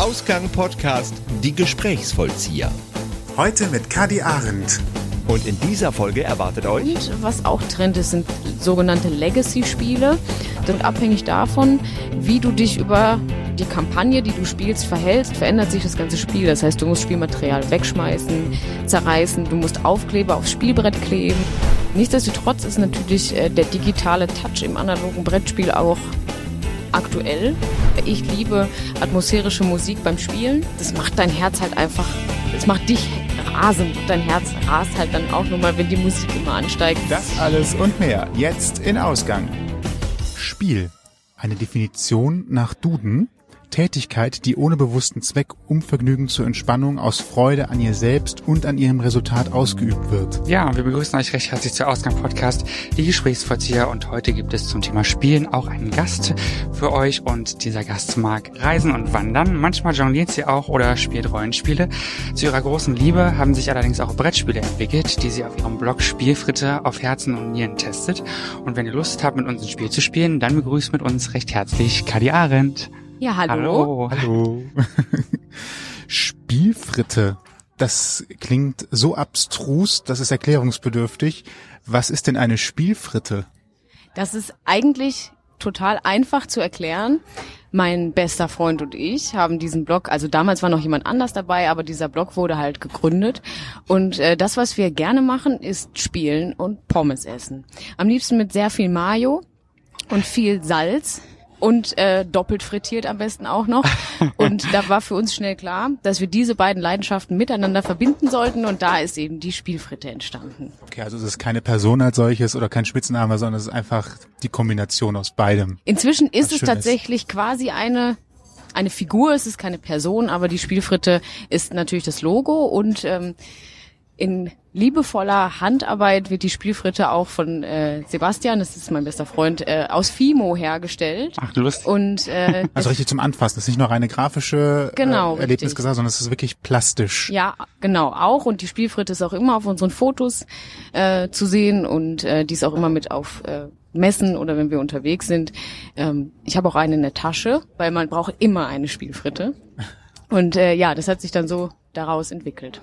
Ausgang Podcast Die Gesprächsvollzieher. Heute mit Kadi Arendt. Und in dieser Folge erwartet euch. Und was auch Trend ist, sind sogenannte Legacy-Spiele. Und abhängig davon, wie du dich über die Kampagne, die du spielst, verhältst, verändert sich das ganze Spiel. Das heißt, du musst Spielmaterial wegschmeißen, zerreißen, du musst Aufkleber aufs Spielbrett kleben. Nichtsdestotrotz ist natürlich äh, der digitale Touch im analogen Brettspiel auch aktuell. Ich liebe atmosphärische Musik beim Spielen. Das macht dein Herz halt einfach, es macht dich rasend. Dein Herz rast halt dann auch nochmal, wenn die Musik immer ansteigt. Das alles und mehr jetzt in Ausgang. Spiel. Eine Definition nach Duden. Tätigkeit, die ohne bewussten Zweck um Vergnügen zur Entspannung aus Freude an ihr selbst und an ihrem Resultat ausgeübt wird. Ja, wir begrüßen euch recht herzlich zur Ausgang-Podcast, die Gesprächsvollzieher. Und heute gibt es zum Thema Spielen auch einen Gast für euch. Und dieser Gast mag Reisen und Wandern. Manchmal jongliert sie auch oder spielt Rollenspiele. Zu ihrer großen Liebe haben sich allerdings auch Brettspiele entwickelt, die sie auf ihrem Blog Spielfritte auf Herzen und Nieren testet. Und wenn ihr Lust habt, mit uns ein Spiel zu spielen, dann begrüßt mit uns recht herzlich Kadi Arendt. Ja, hallo. Hallo. Hallo. Spielfritte. Das klingt so abstrus, das ist erklärungsbedürftig. Was ist denn eine Spielfritte? Das ist eigentlich total einfach zu erklären. Mein bester Freund und ich haben diesen Blog, also damals war noch jemand anders dabei, aber dieser Blog wurde halt gegründet. Und äh, das, was wir gerne machen, ist spielen und Pommes essen. Am liebsten mit sehr viel Mayo und viel Salz und äh, doppelt frittiert am besten auch noch. Und da war für uns schnell klar, dass wir diese beiden Leidenschaften miteinander verbinden sollten und da ist eben die Spielfritte entstanden. Okay, also es ist keine Person als solches oder kein Spitzname, sondern es ist einfach die Kombination aus beidem. Inzwischen ist es tatsächlich quasi eine eine Figur, es ist keine Person, aber die Spielfritte ist natürlich das Logo und ähm, in liebevoller Handarbeit wird die Spielfritte auch von äh, Sebastian, das ist mein bester Freund, äh, aus Fimo hergestellt. Ach, du Lust. Und äh, Also richtig zum Anfassen. Das ist nicht nur reine grafische Genau, äh, Erlebnis richtig. gesagt, sondern es ist wirklich plastisch. Ja, genau, auch. Und die Spielfritte ist auch immer auf unseren Fotos äh, zu sehen und äh, die ist auch immer mit auf äh, Messen oder wenn wir unterwegs sind. Ähm, ich habe auch eine in der Tasche, weil man braucht immer eine Spielfritte. Und äh, ja, das hat sich dann so daraus entwickelt.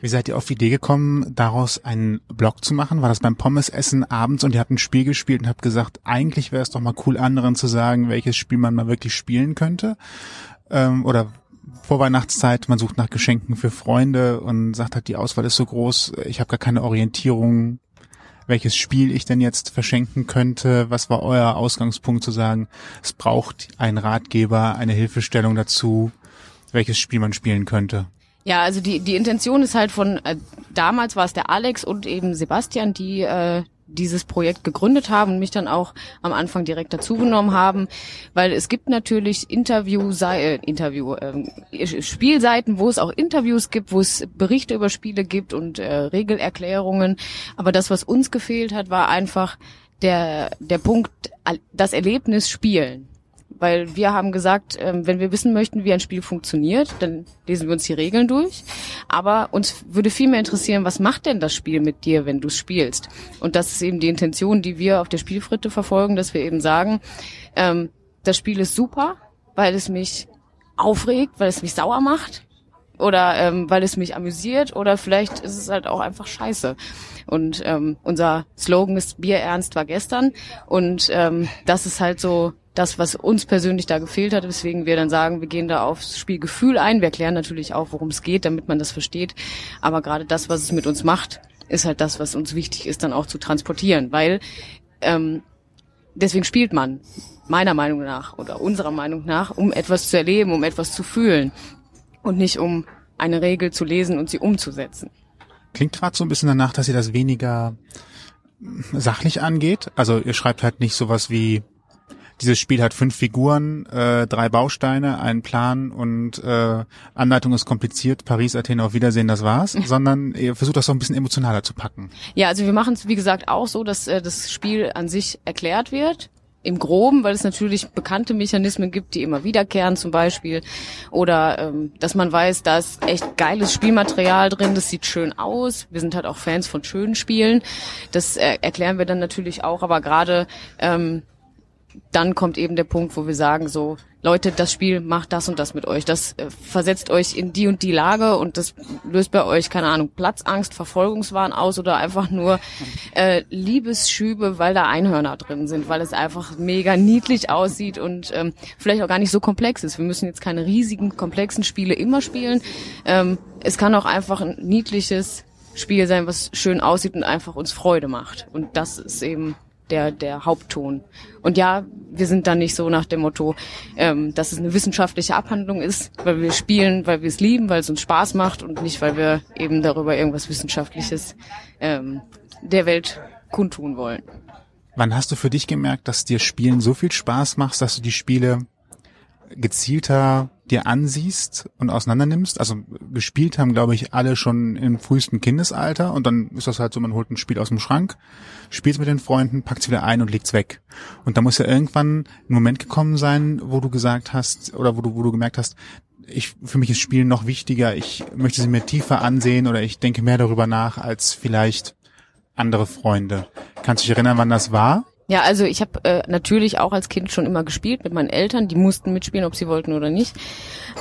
Wie seid ihr auf die Idee gekommen, daraus einen Blog zu machen? War das beim Pommesessen abends und ihr habt ein Spiel gespielt und habt gesagt, eigentlich wäre es doch mal cool, anderen zu sagen, welches Spiel man mal wirklich spielen könnte? Ähm, oder Vorweihnachtszeit, man sucht nach Geschenken für Freunde und sagt halt, die Auswahl ist so groß, ich habe gar keine Orientierung, welches Spiel ich denn jetzt verschenken könnte. Was war euer Ausgangspunkt zu sagen, es braucht einen Ratgeber, eine Hilfestellung dazu, welches Spiel man spielen könnte? Ja, also die, die Intention ist halt von, äh, damals war es der Alex und eben Sebastian, die äh, dieses Projekt gegründet haben und mich dann auch am Anfang direkt dazugenommen haben, weil es gibt natürlich Interview, äh, Interview ähm, Spielseiten, wo es auch Interviews gibt, wo es Berichte über Spiele gibt und äh, Regelerklärungen. Aber das, was uns gefehlt hat, war einfach der der Punkt, das Erlebnis Spielen weil wir haben gesagt, ähm, wenn wir wissen möchten, wie ein Spiel funktioniert, dann lesen wir uns die Regeln durch. Aber uns würde viel mehr interessieren, was macht denn das Spiel mit dir, wenn du es spielst? Und das ist eben die Intention, die wir auf der Spielfritte verfolgen, dass wir eben sagen, ähm, das Spiel ist super, weil es mich aufregt, weil es mich sauer macht oder ähm, weil es mich amüsiert oder vielleicht ist es halt auch einfach scheiße. Und ähm, unser Slogan ist Bier ernst war gestern und ähm, das ist halt so das, was uns persönlich da gefehlt hat, weswegen wir dann sagen, wir gehen da aufs Spielgefühl ein. Wir erklären natürlich auch, worum es geht, damit man das versteht. Aber gerade das, was es mit uns macht, ist halt das, was uns wichtig ist, dann auch zu transportieren. Weil ähm, deswegen spielt man, meiner Meinung nach oder unserer Meinung nach, um etwas zu erleben, um etwas zu fühlen und nicht um eine Regel zu lesen und sie umzusetzen. Klingt gerade so ein bisschen danach, dass ihr das weniger sachlich angeht. Also ihr schreibt halt nicht sowas wie dieses Spiel hat fünf Figuren, äh, drei Bausteine, einen Plan und äh, Anleitung ist kompliziert, Paris, Athen, auf Wiedersehen, das war's, sondern ihr versucht das so ein bisschen emotionaler zu packen. Ja, also wir machen es, wie gesagt, auch so, dass äh, das Spiel an sich erklärt wird. Im Groben, weil es natürlich bekannte Mechanismen gibt, die immer wiederkehren zum Beispiel. Oder ähm, dass man weiß, da ist echt geiles Spielmaterial drin, das sieht schön aus. Wir sind halt auch Fans von schönen Spielen. Das äh, erklären wir dann natürlich auch, aber gerade ähm, dann kommt eben der Punkt, wo wir sagen, so, Leute, das Spiel macht das und das mit euch. Das äh, versetzt euch in die und die Lage und das löst bei euch, keine Ahnung, Platzangst, Verfolgungswahn aus oder einfach nur äh, Liebesschübe, weil da Einhörner drin sind, weil es einfach mega niedlich aussieht und ähm, vielleicht auch gar nicht so komplex ist. Wir müssen jetzt keine riesigen, komplexen Spiele immer spielen. Ähm, es kann auch einfach ein niedliches Spiel sein, was schön aussieht und einfach uns Freude macht. Und das ist eben der, der Hauptton. Und ja, wir sind dann nicht so nach dem Motto, ähm, dass es eine wissenschaftliche Abhandlung ist, weil wir spielen, weil wir es lieben, weil es uns Spaß macht und nicht, weil wir eben darüber irgendwas Wissenschaftliches ähm, der Welt kundtun wollen. Wann hast du für dich gemerkt, dass dir Spielen so viel Spaß macht, dass du die Spiele gezielter dir ansiehst und auseinandernimmst. Also gespielt haben, glaube ich, alle schon im frühesten Kindesalter und dann ist das halt so, man holt ein Spiel aus dem Schrank, spielt mit den Freunden, packt wieder ein und legt's weg. Und da muss ja irgendwann ein Moment gekommen sein, wo du gesagt hast oder wo du, wo du gemerkt hast, ich, für mich ist Spielen noch wichtiger, ich möchte sie mir tiefer ansehen oder ich denke mehr darüber nach als vielleicht andere Freunde. Kannst du dich erinnern, wann das war? Ja, also ich habe äh, natürlich auch als Kind schon immer gespielt mit meinen Eltern. Die mussten mitspielen, ob sie wollten oder nicht.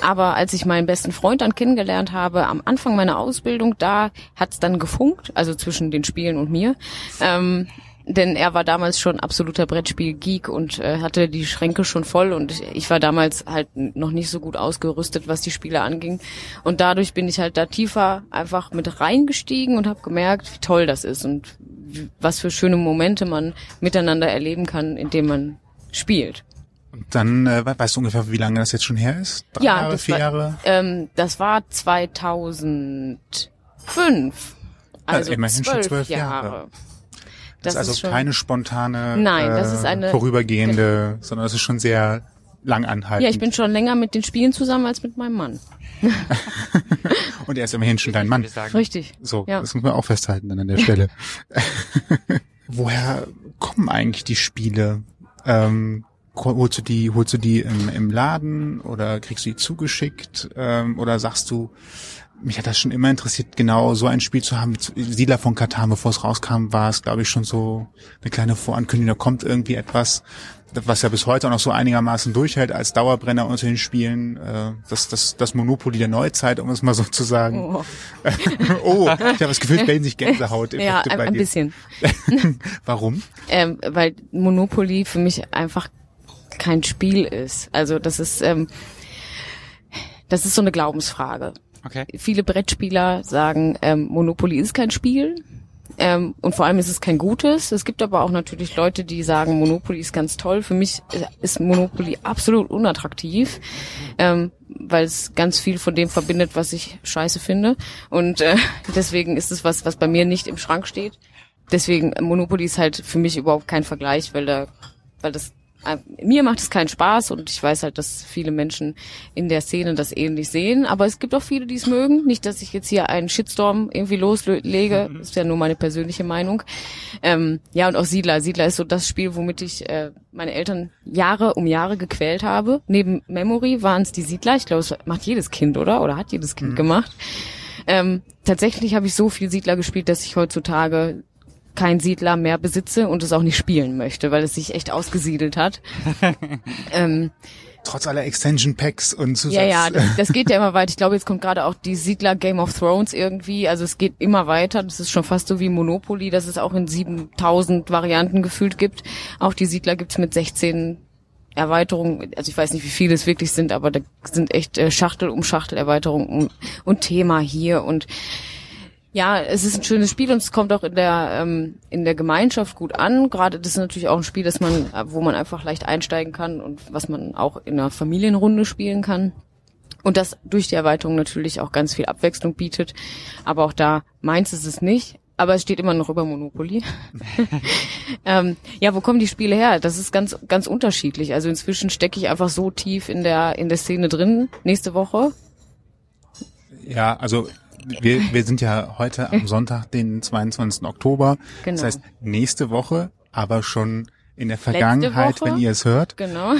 Aber als ich meinen besten Freund dann kennengelernt habe, am Anfang meiner Ausbildung, da hat's dann gefunkt, also zwischen den Spielen und mir. Ähm, denn er war damals schon absoluter Brettspiel-Geek und äh, hatte die Schränke schon voll und ich war damals halt noch nicht so gut ausgerüstet, was die Spiele anging. Und dadurch bin ich halt da tiefer einfach mit reingestiegen und habe gemerkt, wie toll das ist und was für schöne Momente man miteinander erleben kann, indem man spielt. Und dann äh, weißt du ungefähr, wie lange das jetzt schon her ist? Drei ja, Jahre, vier war, Jahre? Ähm, das war 2005. Also, also immerhin schon zwölf Jahre. Jahre. Das, das ist also schon, keine spontane, nein, das ist eine, vorübergehende, sondern das ist schon sehr lang anhaltend. Ja, ich bin schon länger mit den Spielen zusammen als mit meinem Mann. Und er ist immerhin schon dein Mann. Richtig. So, ja. das muss man auch festhalten dann an der Stelle. Woher kommen eigentlich die Spiele? Ähm, holst du die, holst du die im, im Laden oder kriegst du die zugeschickt? Ähm, oder sagst du, mich hat das schon immer interessiert, genau so ein Spiel zu haben. Siedler von Katan, bevor es rauskam, war es, glaube ich, schon so eine kleine Vorankündigung, da kommt irgendwie etwas was ja bis heute auch noch so einigermaßen durchhält als Dauerbrenner unter den Spielen, äh, das, das, das Monopoly der Neuzeit, um es mal so zu sagen. Oh, oh ich habe das Gefühl, es sich Gänsehaut. Ja, ein, ein bisschen. Warum? Ähm, weil Monopoly für mich einfach kein Spiel ist. Also das ist, ähm, das ist so eine Glaubensfrage. Okay. Viele Brettspieler sagen, ähm, Monopoly ist kein Spiel ähm, und vor allem ist es kein gutes. Es gibt aber auch natürlich Leute, die sagen, Monopoly ist ganz toll. Für mich ist Monopoly absolut unattraktiv, ähm, weil es ganz viel von dem verbindet, was ich scheiße finde. Und äh, deswegen ist es was, was bei mir nicht im Schrank steht. Deswegen Monopoly ist halt für mich überhaupt kein Vergleich, weil da, weil das mir macht es keinen Spaß und ich weiß halt, dass viele Menschen in der Szene das ähnlich sehen, aber es gibt auch viele, die es mögen. Nicht, dass ich jetzt hier einen Shitstorm irgendwie loslege, das ist ja nur meine persönliche Meinung. Ähm, ja, und auch Siedler. Siedler ist so das Spiel, womit ich äh, meine Eltern Jahre um Jahre gequält habe. Neben Memory waren es die Siedler. Ich glaube, es macht jedes Kind, oder? Oder hat jedes Kind mhm. gemacht. Ähm, tatsächlich habe ich so viel Siedler gespielt, dass ich heutzutage kein Siedler mehr besitze und es auch nicht spielen möchte, weil es sich echt ausgesiedelt hat. ähm, Trotz aller Extension Packs und Zusatz. Ja, ja, das, das geht ja immer weiter. Ich glaube, jetzt kommt gerade auch die Siedler Game of Thrones irgendwie. Also es geht immer weiter. Das ist schon fast so wie Monopoly, dass es auch in 7000 Varianten gefühlt gibt. Auch die Siedler gibt's mit 16 Erweiterungen, also ich weiß nicht, wie viele es wirklich sind, aber da sind echt äh, Schachtel um Schachtel Erweiterungen und, und Thema hier und ja, es ist ein schönes Spiel und es kommt auch in der ähm, in der Gemeinschaft gut an. Gerade das ist natürlich auch ein Spiel, das man, wo man einfach leicht einsteigen kann und was man auch in einer Familienrunde spielen kann. Und das durch die Erweiterung natürlich auch ganz viel Abwechslung bietet. Aber auch da meins ist es nicht. Aber es steht immer noch über Monopoly. ähm, ja, wo kommen die Spiele her? Das ist ganz, ganz unterschiedlich. Also inzwischen stecke ich einfach so tief in der, in der Szene drin. Nächste Woche. Ja, also wir, wir sind ja heute am Sonntag, den 22. Oktober. Genau. Das heißt, nächste Woche, aber schon in der Vergangenheit, wenn ihr es hört. Genau.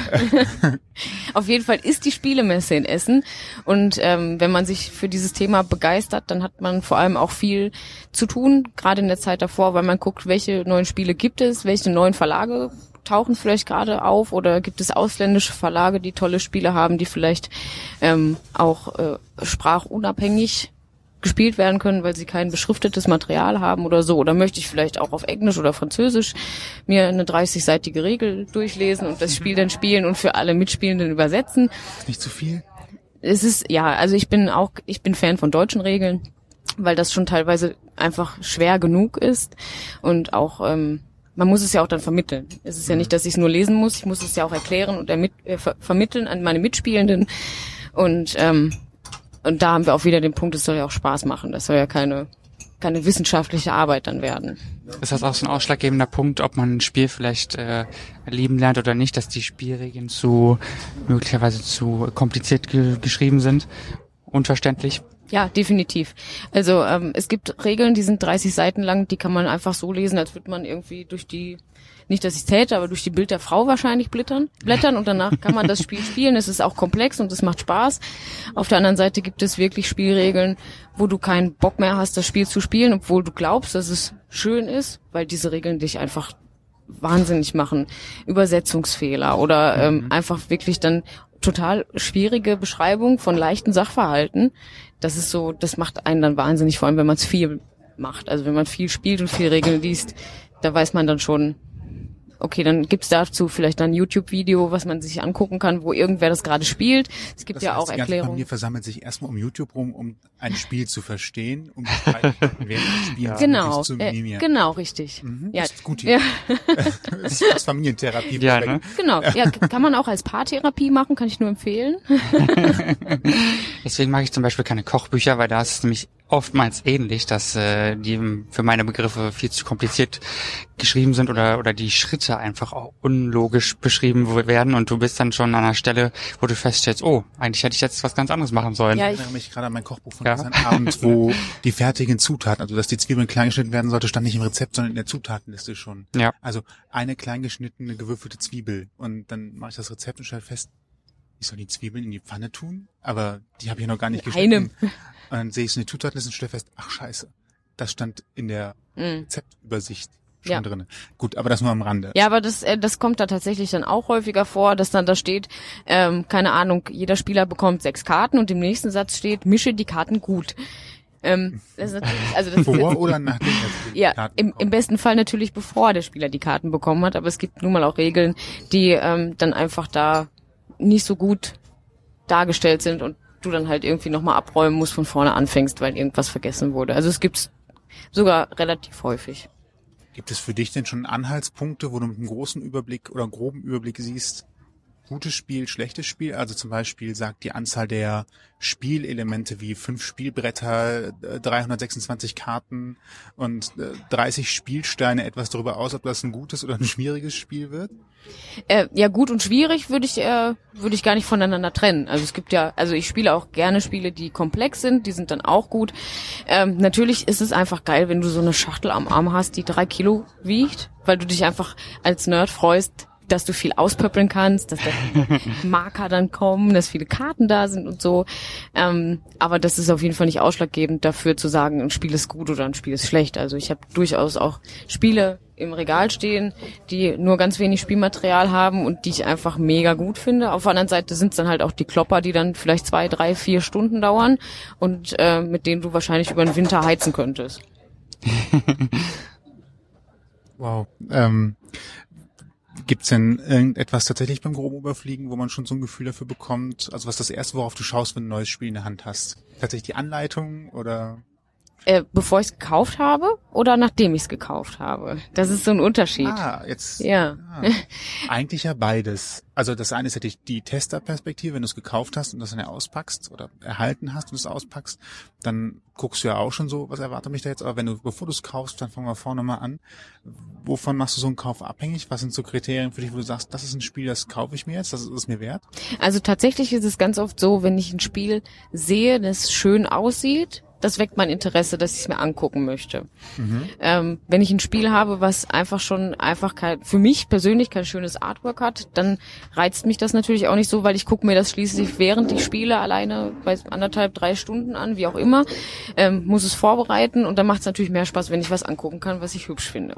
Auf jeden Fall ist die Spielemesse in Essen. Und ähm, wenn man sich für dieses Thema begeistert, dann hat man vor allem auch viel zu tun, gerade in der Zeit davor, weil man guckt, welche neuen Spiele gibt es, welche neuen Verlage tauchen vielleicht gerade auf oder gibt es ausländische Verlage, die tolle Spiele haben, die vielleicht ähm, auch äh, sprachunabhängig gespielt werden können, weil sie kein beschriftetes Material haben oder so. Oder möchte ich vielleicht auch auf Englisch oder Französisch mir eine 30-seitige Regel durchlesen und das Spiel dann spielen und für alle Mitspielenden übersetzen. Nicht zu viel? Es ist, ja, also ich bin auch, ich bin Fan von deutschen Regeln, weil das schon teilweise einfach schwer genug ist und auch, ähm, man muss es ja auch dann vermitteln. Es ist ja nicht, dass ich es nur lesen muss, ich muss es ja auch erklären und ermit äh, ver vermitteln an meine Mitspielenden. Und ähm, und da haben wir auch wieder den Punkt, es soll ja auch Spaß machen. Das soll ja keine, keine wissenschaftliche Arbeit dann werden. Ist das auch so ein ausschlaggebender Punkt, ob man ein Spiel vielleicht äh, lieben lernt oder nicht, dass die Spielregeln zu möglicherweise zu kompliziert ge geschrieben sind? Unverständlich? Ja, definitiv. Also ähm, es gibt Regeln, die sind 30 Seiten lang, die kann man einfach so lesen, als würde man irgendwie durch die nicht, dass ich täte, aber durch die Bild der Frau wahrscheinlich blättern, blättern und danach kann man das Spiel spielen. Es ist auch komplex und es macht Spaß. Auf der anderen Seite gibt es wirklich Spielregeln, wo du keinen Bock mehr hast, das Spiel zu spielen, obwohl du glaubst, dass es schön ist, weil diese Regeln dich einfach wahnsinnig machen. Übersetzungsfehler oder ähm, mhm. einfach wirklich dann total schwierige Beschreibung von leichten Sachverhalten. Das ist so, das macht einen dann wahnsinnig, vor allem wenn man es viel macht. Also wenn man viel spielt und viel Regeln liest, da weiß man dann schon, okay, dann gibt's dazu vielleicht ein YouTube-Video, was man sich angucken kann, wo irgendwer das gerade spielt. Es gibt das ja heißt, auch Erklärungen. Familie versammelt sich erstmal um YouTube rum, um ein Spiel zu verstehen, um während ja. genau, zu äh, genau, richtig. Mhm, ja, das ist gut. Ja. das ist Familientherapie. Ja, ne? Genau, ja, kann man auch als Paartherapie machen, kann ich nur empfehlen. Deswegen mag ich zum Beispiel keine Kochbücher, weil da ist es nämlich oftmals ähnlich, dass äh, die für meine Begriffe viel zu kompliziert geschrieben sind oder oder die Schritte einfach auch unlogisch beschrieben werden und du bist dann schon an einer Stelle, wo du feststellst, oh, eigentlich hätte ich jetzt was ganz anderes machen sollen. Ja, ich erinnere mich gerade an mein Kochbuch von ja. gestern Abend, wo die fertigen Zutaten, also dass die Zwiebeln klein geschnitten werden sollte, stand nicht im Rezept, sondern in der Zutatenliste schon. Ja. Also eine klein geschnittene gewürfelte Zwiebel und dann mache ich das Rezept und stelle fest, ich soll die Zwiebeln in die Pfanne tun, aber die habe ich noch gar nicht geschnitten. Einem. Und dann sehe ich so eine Zutatenliste und stelle fest, ach scheiße, das stand in der mm. Rezeptübersicht schon ja. drin. Gut, aber das nur am Rande. Ja, aber das, äh, das kommt da tatsächlich dann auch häufiger vor, dass dann da steht, ähm, keine Ahnung, jeder Spieler bekommt sechs Karten und im nächsten Satz steht, mische die Karten gut. Ähm, das ist also das Vor oder nachdem er Ja, Karten im, im besten Fall natürlich bevor der Spieler die Karten bekommen hat, aber es gibt nun mal auch Regeln, die ähm, dann einfach da nicht so gut dargestellt sind und du dann halt irgendwie nochmal abräumen musst, von vorne anfängst, weil irgendwas vergessen wurde. Also es gibt's sogar relativ häufig. Gibt es für dich denn schon Anhaltspunkte, wo du mit einem großen Überblick oder groben Überblick siehst, gutes Spiel, schlechtes Spiel? Also zum Beispiel sagt die Anzahl der Spielelemente wie fünf Spielbretter, 326 äh, Karten und 30 äh, Spielsteine etwas darüber aus, ob das ein gutes oder ein schwieriges Spiel wird? Äh, ja, gut und schwierig würde ich äh, würde ich gar nicht voneinander trennen. Also es gibt ja, also ich spiele auch gerne Spiele, die komplex sind, die sind dann auch gut. Ähm, natürlich ist es einfach geil, wenn du so eine Schachtel am Arm hast, die drei Kilo wiegt, weil du dich einfach als Nerd freust, dass du viel auspöppeln kannst, dass da Marker dann kommen, dass viele Karten da sind und so. Ähm, aber das ist auf jeden Fall nicht ausschlaggebend dafür zu sagen, ein Spiel ist gut oder ein Spiel ist schlecht. Also ich habe durchaus auch Spiele im Regal stehen, die nur ganz wenig Spielmaterial haben und die ich einfach mega gut finde. Auf der anderen Seite sind es dann halt auch die Klopper, die dann vielleicht zwei, drei, vier Stunden dauern und äh, mit denen du wahrscheinlich über den Winter heizen könntest. wow. Ähm, Gibt's denn irgendetwas tatsächlich beim groben Überfliegen, wo man schon so ein Gefühl dafür bekommt? Also was das erste, worauf du schaust, wenn du ein neues Spiel in der Hand hast? Tatsächlich die Anleitung oder? Äh, bevor ich es gekauft habe oder nachdem ich es gekauft habe? Das ist so ein Unterschied. Ah, jetzt. Ja. Ah, eigentlich ja beides. Also das eine ist ja die, die Testerperspektive, wenn du es gekauft hast und das dann ja auspackst oder erhalten hast und es auspackst, dann guckst du ja auch schon so, was erwartet mich da jetzt. Aber wenn du, bevor du es kaufst, dann fangen wir vorne mal an. Wovon machst du so einen Kauf abhängig? Was sind so Kriterien für dich, wo du sagst, das ist ein Spiel, das kaufe ich mir jetzt, das ist es mir wert? Also tatsächlich ist es ganz oft so, wenn ich ein Spiel sehe, das schön aussieht, das weckt mein Interesse, dass ich es mir angucken möchte. Mhm. Ähm, wenn ich ein Spiel habe, was einfach schon einfach kein, für mich persönlich kein schönes Artwork hat, dann reizt mich das natürlich auch nicht so, weil ich gucke mir das schließlich während ich spiele alleine bei anderthalb, drei Stunden an, wie auch immer, ähm, muss es vorbereiten und dann macht es natürlich mehr Spaß, wenn ich was angucken kann, was ich hübsch finde.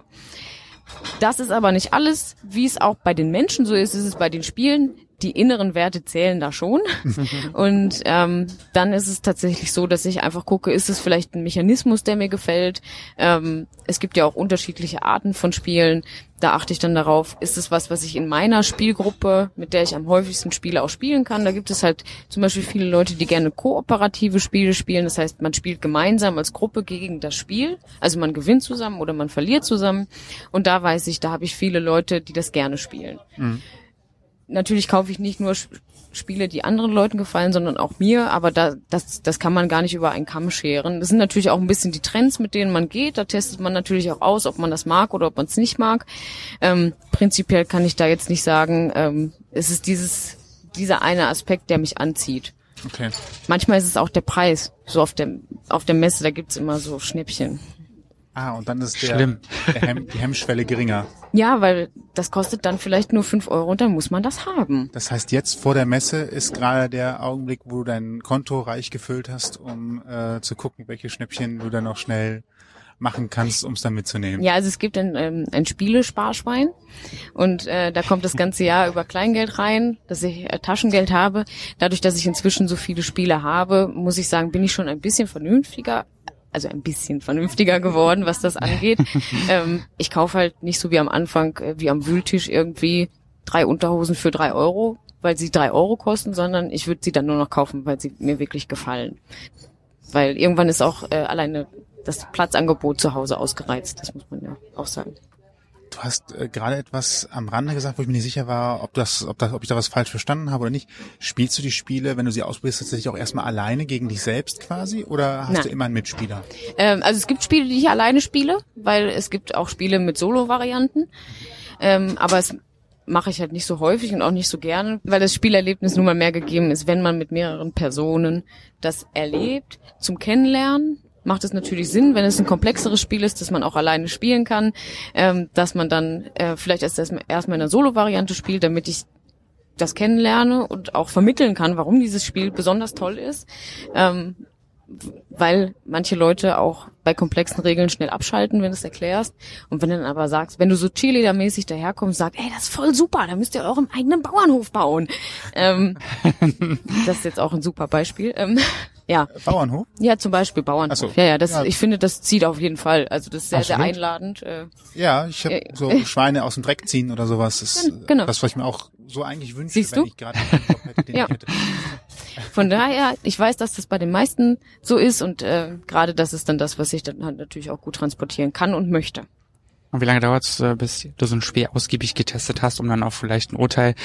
Das ist aber nicht alles. Wie es auch bei den Menschen so ist, ist es bei den Spielen. Die inneren Werte zählen da schon. Und ähm, dann ist es tatsächlich so, dass ich einfach gucke, ist es vielleicht ein Mechanismus, der mir gefällt. Ähm, es gibt ja auch unterschiedliche Arten von Spielen. Da achte ich dann darauf, ist es was, was ich in meiner Spielgruppe, mit der ich am häufigsten spiele, auch spielen kann. Da gibt es halt zum Beispiel viele Leute, die gerne kooperative Spiele spielen. Das heißt, man spielt gemeinsam als Gruppe gegen das Spiel. Also man gewinnt zusammen oder man verliert zusammen. Und da weiß ich, da habe ich viele Leute, die das gerne spielen. Mhm natürlich kaufe ich nicht nur Spiele, die anderen Leuten gefallen, sondern auch mir, aber da, das, das kann man gar nicht über einen Kamm scheren. Das sind natürlich auch ein bisschen die Trends, mit denen man geht. Da testet man natürlich auch aus, ob man das mag oder ob man es nicht mag. Ähm, prinzipiell kann ich da jetzt nicht sagen, ähm, es ist dieses, dieser eine Aspekt, der mich anzieht. Okay. Manchmal ist es auch der Preis. So auf der, auf der Messe, da gibt's immer so Schnäppchen. Ah, und dann ist der, Schlimm. der Hem, die Hemmschwelle geringer. Ja, weil das kostet dann vielleicht nur fünf Euro und dann muss man das haben. Das heißt, jetzt vor der Messe ist gerade der Augenblick, wo du dein Konto reich gefüllt hast, um äh, zu gucken, welche Schnäppchen du dann noch schnell machen kannst, um es dann mitzunehmen. Ja, also es gibt ein, ähm, ein Spielesparschwein und äh, da kommt das ganze Jahr über Kleingeld rein, dass ich äh, Taschengeld habe. Dadurch, dass ich inzwischen so viele Spiele habe, muss ich sagen, bin ich schon ein bisschen vernünftiger also ein bisschen vernünftiger geworden, was das angeht. ähm, ich kaufe halt nicht so wie am Anfang, äh, wie am Wühltisch irgendwie drei Unterhosen für drei Euro, weil sie drei Euro kosten, sondern ich würde sie dann nur noch kaufen, weil sie mir wirklich gefallen. Weil irgendwann ist auch äh, alleine das Platzangebot zu Hause ausgereizt, das muss man ja auch sagen. Du hast äh, gerade etwas am Rande gesagt, wo ich mir nicht sicher war, ob das, ob das, ob ich da was falsch verstanden habe oder nicht. Spielst du die Spiele, wenn du sie ausprobierst, tatsächlich auch erstmal alleine gegen dich selbst quasi oder hast Nein. du immer einen Mitspieler? Ähm, also es gibt Spiele, die ich alleine spiele, weil es gibt auch Spiele mit Solo-Varianten. Ähm, aber es mache ich halt nicht so häufig und auch nicht so gerne, weil das Spielerlebnis nun mal mehr gegeben ist, wenn man mit mehreren Personen das erlebt, zum Kennenlernen macht es natürlich Sinn, wenn es ein komplexeres Spiel ist, dass man auch alleine spielen kann, ähm, dass man dann äh, vielleicht erst erstmal in einer Solo-Variante spielt, damit ich das kennenlerne und auch vermitteln kann, warum dieses Spiel besonders toll ist. Ähm, weil manche Leute auch bei komplexen Regeln schnell abschalten, wenn du es erklärst. Und wenn du dann aber sagst, wenn du so Cheerleader-mäßig daherkommst, sagst, ey, das ist voll super, da müsst ihr euren eigenen Bauernhof bauen. Ähm, das ist jetzt auch ein super Beispiel. Ähm, ja. Bauernhof? Ja, zum Beispiel Bauernhof. So. Ja, ja, das, ja. ich finde, das zieht auf jeden Fall. Also das ist sehr, Absolut. sehr einladend. Äh, ja, ich habe äh, so Schweine aus dem Dreck ziehen oder sowas. Das genau. das, was ich mir auch so eigentlich wünsche, Siehst wenn du? ich gerade einen Job hätte, den ja. ich hätte. Von daher, ich weiß, dass das bei den meisten so ist und äh, gerade das ist dann das, was ich dann halt natürlich auch gut transportieren kann und möchte. Und wie lange dauert es, äh, bis du so ein Spiel ausgiebig getestet hast, um dann auch vielleicht ein Urteil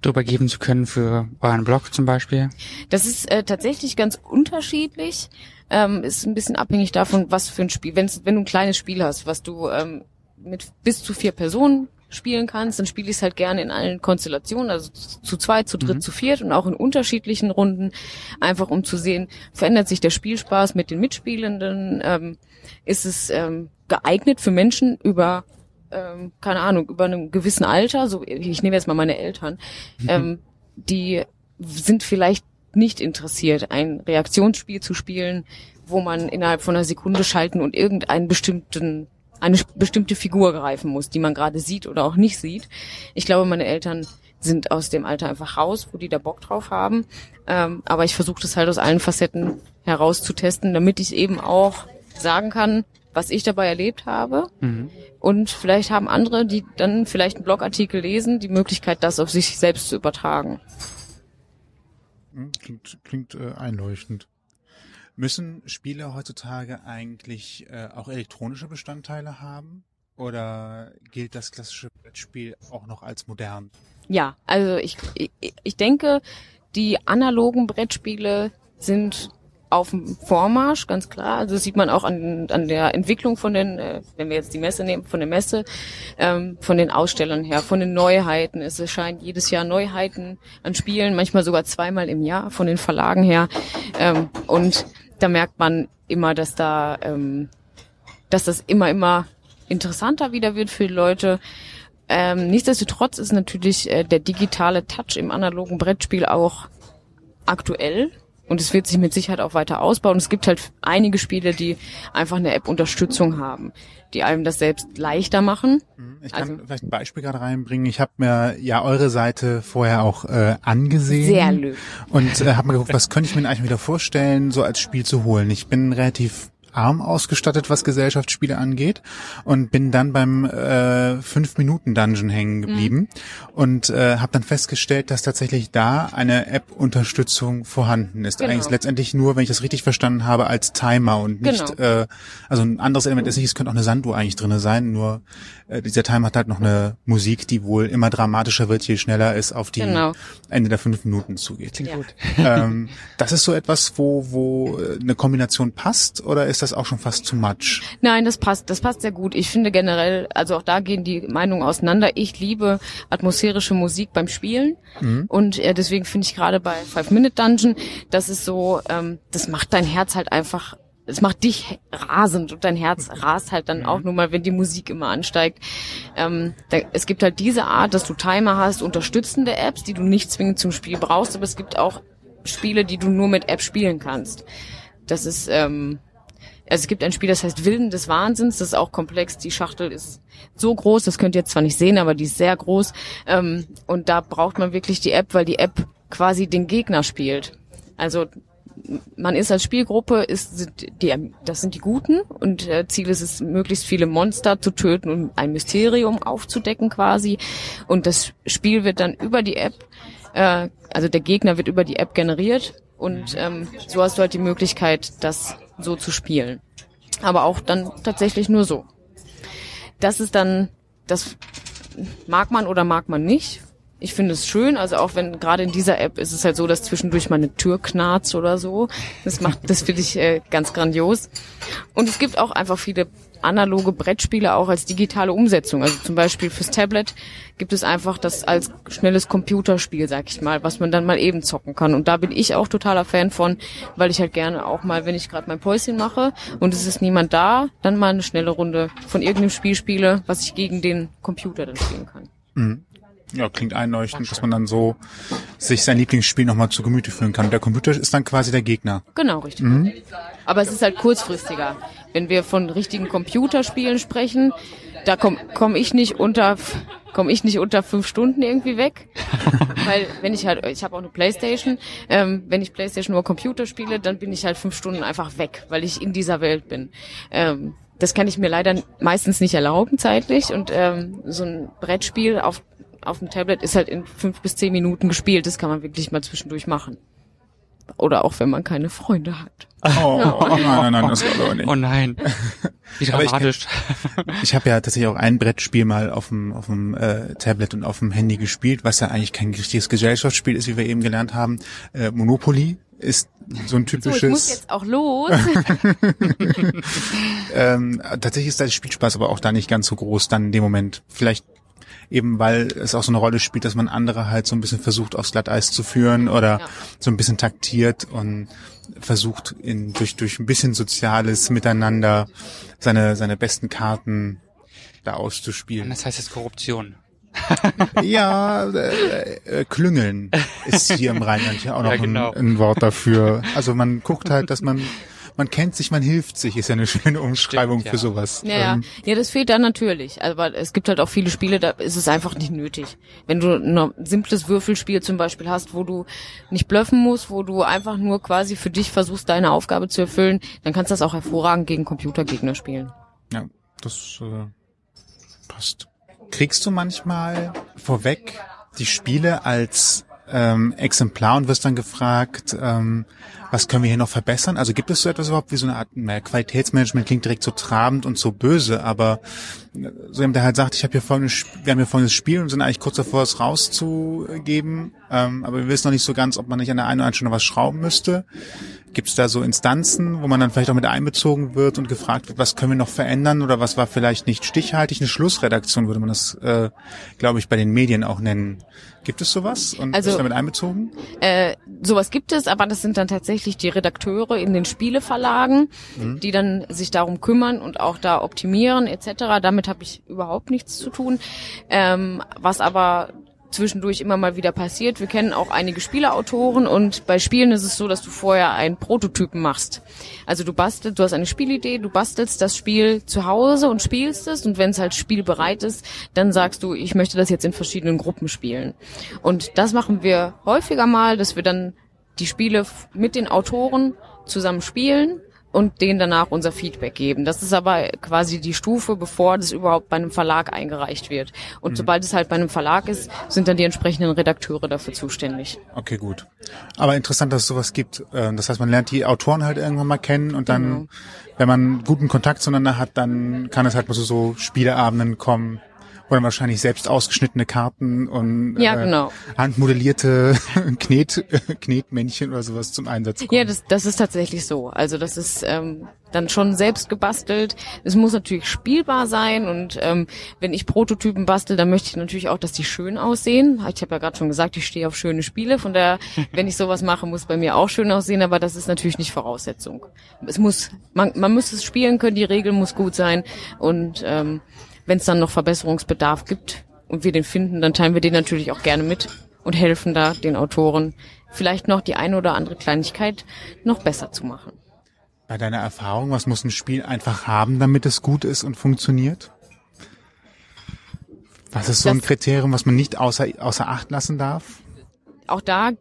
darüber geben zu können für euren Blog zum Beispiel? Das ist äh, tatsächlich ganz unterschiedlich. Ähm, ist ein bisschen abhängig davon, was für ein Spiel. Wenn's, wenn du ein kleines Spiel hast, was du ähm, mit bis zu vier Personen spielen kannst, dann spiele ich es halt gerne in allen Konstellationen, also zu zweit, zu dritt, mhm. zu viert und auch in unterschiedlichen Runden, einfach um zu sehen, verändert sich der Spielspaß mit den Mitspielenden, ähm, ist es ähm, geeignet für Menschen über ähm, keine Ahnung, über einem gewissen Alter, so ich nehme jetzt mal meine Eltern, mhm. ähm, die sind vielleicht nicht interessiert, ein Reaktionsspiel zu spielen, wo man innerhalb von einer Sekunde schalten und irgendeinen bestimmten eine bestimmte Figur greifen muss, die man gerade sieht oder auch nicht sieht. Ich glaube, meine Eltern sind aus dem Alter einfach raus, wo die da Bock drauf haben. Ähm, aber ich versuche das halt aus allen Facetten herauszutesten, damit ich eben auch sagen kann, was ich dabei erlebt habe. Mhm. Und vielleicht haben andere, die dann vielleicht einen Blogartikel lesen, die Möglichkeit, das auf sich selbst zu übertragen. Hm, klingt, klingt äh, einleuchtend. Müssen Spiele heutzutage eigentlich äh, auch elektronische Bestandteile haben? Oder gilt das klassische Brettspiel auch noch als modern? Ja, also ich, ich, ich denke, die analogen Brettspiele sind auf dem Vormarsch, ganz klar. Also das sieht man auch an, an der Entwicklung von den, äh, wenn wir jetzt die Messe nehmen, von der Messe, ähm, von den Ausstellern her, von den Neuheiten. Es erscheint jedes Jahr Neuheiten an Spielen, manchmal sogar zweimal im Jahr von den Verlagen her. Ähm, und da merkt man immer, dass da, ähm, dass das immer, immer interessanter wieder wird für die Leute. Ähm, nichtsdestotrotz ist natürlich äh, der digitale Touch im analogen Brettspiel auch aktuell Und es wird sich mit Sicherheit auch weiter ausbauen. Es gibt halt einige Spiele, die einfach eine App-Unterstützung haben, die einem das selbst leichter machen. Mhm. Ich kann also, vielleicht ein Beispiel gerade reinbringen. Ich habe mir ja eure Seite vorher auch äh, angesehen. Sehr löb. Und äh, habe mir geguckt, was könnte ich mir eigentlich wieder vorstellen, so als Spiel zu holen. Ich bin relativ arm ausgestattet, was Gesellschaftsspiele angeht und bin dann beim äh, 5-Minuten-Dungeon hängen geblieben mhm. und äh, habe dann festgestellt, dass tatsächlich da eine App-Unterstützung vorhanden ist. Genau. Eigentlich letztendlich nur, wenn ich das richtig verstanden habe, als Timer und nicht, genau. äh, also ein anderes Element ist nicht, es könnte auch eine Sanduhr eigentlich drinne sein, nur äh, dieser Timer hat halt noch eine Musik, die wohl immer dramatischer wird, je schneller es auf die genau. Ende der fünf Minuten zugeht. Ja. Ähm, das ist so etwas, wo, wo äh, eine Kombination passt oder ist das auch schon fast too much? Nein, das passt, das passt sehr gut. Ich finde generell, also auch da gehen die Meinungen auseinander. Ich liebe atmosphärische Musik beim Spielen mhm. und äh, deswegen finde ich gerade bei Five Minute Dungeon, das ist so, ähm, das macht dein Herz halt einfach es macht dich rasend und dein Herz rast halt dann auch nur mal, wenn die Musik immer ansteigt. Ähm, da, es gibt halt diese Art, dass du Timer hast, unterstützende Apps, die du nicht zwingend zum Spiel brauchst, aber es gibt auch Spiele, die du nur mit App spielen kannst. Das ist ähm, also es gibt ein Spiel, das heißt Wilden des Wahnsinns, das ist auch komplex. Die Schachtel ist so groß, das könnt ihr jetzt zwar nicht sehen, aber die ist sehr groß. Ähm, und da braucht man wirklich die App, weil die App quasi den Gegner spielt. Also man ist als Spielgruppe, ist die, das sind die Guten und äh, Ziel ist es, möglichst viele Monster zu töten und ein Mysterium aufzudecken quasi. Und das Spiel wird dann über die App, äh, also der Gegner wird über die App generiert und ähm, so hast du halt die Möglichkeit, das so zu spielen. Aber auch dann tatsächlich nur so. Das ist dann, das mag man oder mag man nicht. Ich finde es schön, also auch wenn gerade in dieser App ist es halt so, dass zwischendurch mal eine Tür knarzt oder so. Das macht, das finde ich äh, ganz grandios. Und es gibt auch einfach viele analoge Brettspiele auch als digitale Umsetzung. Also zum Beispiel fürs Tablet gibt es einfach das als schnelles Computerspiel, sag ich mal, was man dann mal eben zocken kann. Und da bin ich auch totaler Fan von, weil ich halt gerne auch mal, wenn ich gerade mein Päuschen mache und es ist niemand da, dann mal eine schnelle Runde von irgendeinem Spiel spiele, was ich gegen den Computer dann spielen kann. Mhm. Ja, klingt einleuchtend, dass man dann so sich sein Lieblingsspiel nochmal zu Gemüte führen kann. Der Computer ist dann quasi der Gegner. Genau, richtig. Mhm. Aber es ist halt kurzfristiger. Wenn wir von richtigen Computerspielen sprechen, da komme komm ich nicht unter komme ich nicht unter fünf Stunden irgendwie weg, weil wenn ich halt ich habe auch eine Playstation, ähm, wenn ich Playstation oder Computer spiele, dann bin ich halt fünf Stunden einfach weg, weil ich in dieser Welt bin. Ähm, das kann ich mir leider meistens nicht erlauben zeitlich und ähm, so ein Brettspiel auf auf dem Tablet ist halt in fünf bis zehn Minuten gespielt. Das kann man wirklich mal zwischendurch machen. Oder auch wenn man keine Freunde hat. Oh, oh nein, nein, nein, das war aber nicht. Oh nein. Wie dramatisch. ich, ich habe ja tatsächlich auch ein Brettspiel mal auf dem, auf dem äh, Tablet und auf dem Handy gespielt, was ja eigentlich kein richtiges Gesellschaftsspiel ist, wie wir eben gelernt haben. Äh, Monopoly ist so ein typisches. So, ich muss jetzt auch los. ähm, tatsächlich ist der Spielspaß aber auch da nicht ganz so groß dann in dem Moment. Vielleicht eben weil es auch so eine Rolle spielt, dass man andere halt so ein bisschen versucht aufs Glatteis zu führen oder ja. so ein bisschen taktiert und versucht in, durch, durch ein bisschen soziales Miteinander seine, seine besten Karten da auszuspielen. Das heißt jetzt Korruption. ja, äh, äh, Klüngeln ist hier im Rheinland ja auch noch ja, genau. ein, ein Wort dafür. Also man guckt halt, dass man man kennt sich, man hilft sich, ist ja eine schöne Umschreibung Stimmt, ja. für sowas. Ja, ja. Ähm, ja, das fehlt dann natürlich. Aber es gibt halt auch viele Spiele, da ist es einfach nicht nötig. Wenn du ein simples Würfelspiel zum Beispiel hast, wo du nicht bluffen musst, wo du einfach nur quasi für dich versuchst, deine Aufgabe zu erfüllen, dann kannst du das auch hervorragend gegen Computergegner spielen. Ja, das äh, passt. Kriegst du manchmal vorweg die Spiele als ähm, Exemplar und wirst dann gefragt, ähm, was können wir hier noch verbessern? Also gibt es so etwas überhaupt wie so eine Art na, Qualitätsmanagement klingt direkt so trabend und so böse, aber äh, so jemand, der halt sagt, ich habe hier folgendes, wir haben hier folgendes Spiel und sind eigentlich kurz davor, es rauszugeben, ähm, aber wir wissen noch nicht so ganz, ob man nicht an der einen oder anderen Stunde was schrauben müsste. Gibt es da so Instanzen, wo man dann vielleicht auch mit einbezogen wird und gefragt wird, was können wir noch verändern oder was war vielleicht nicht stichhaltig? Eine Schlussredaktion würde man das, äh, glaube ich, bei den Medien auch nennen. Gibt es sowas und also, ist damit einbezogen? Äh, sowas gibt es, aber das sind dann tatsächlich die Redakteure in den Spieleverlagen, mhm. die dann sich darum kümmern und auch da optimieren etc. Damit habe ich überhaupt nichts zu tun. Ähm, was aber zwischendurch immer mal wieder passiert. Wir kennen auch einige Spieleautoren und bei Spielen ist es so, dass du vorher einen Prototypen machst. Also du bastelst, du hast eine Spielidee, du bastelst das Spiel zu Hause und spielst es und wenn es halt spielbereit ist, dann sagst du, ich möchte das jetzt in verschiedenen Gruppen spielen. Und das machen wir häufiger mal, dass wir dann die Spiele mit den Autoren zusammen spielen und denen danach unser Feedback geben. Das ist aber quasi die Stufe, bevor das überhaupt bei einem Verlag eingereicht wird. Und mhm. sobald es halt bei einem Verlag ist, sind dann die entsprechenden Redakteure dafür zuständig. Okay, gut. Aber interessant, dass es sowas gibt. Äh, das heißt, man lernt die Autoren halt irgendwann mal kennen und dann, genau. wenn man guten Kontakt zueinander hat, dann kann es halt mal so, so Spieleabenden kommen oder wahrscheinlich selbst ausgeschnittene Karten und ja, äh, genau. handmodellierte Knet, Knetmännchen oder sowas zum Einsatz kommen. Ja, das, das ist tatsächlich so. Also das ist ähm, dann schon selbst gebastelt. Es muss natürlich spielbar sein und ähm, wenn ich Prototypen bastel, dann möchte ich natürlich auch, dass die schön aussehen. Ich habe ja gerade schon gesagt, ich stehe auf schöne Spiele, von daher, wenn ich sowas mache, muss bei mir auch schön aussehen, aber das ist natürlich nicht Voraussetzung. Es muss, man, man muss es spielen können, die Regel muss gut sein und ähm, wenn es dann noch Verbesserungsbedarf gibt und wir den finden, dann teilen wir den natürlich auch gerne mit und helfen da den Autoren vielleicht noch die eine oder andere Kleinigkeit noch besser zu machen. Bei deiner Erfahrung, was muss ein Spiel einfach haben, damit es gut ist und funktioniert? Was ist so ein Kriterium, was man nicht außer, außer Acht lassen darf? Auch da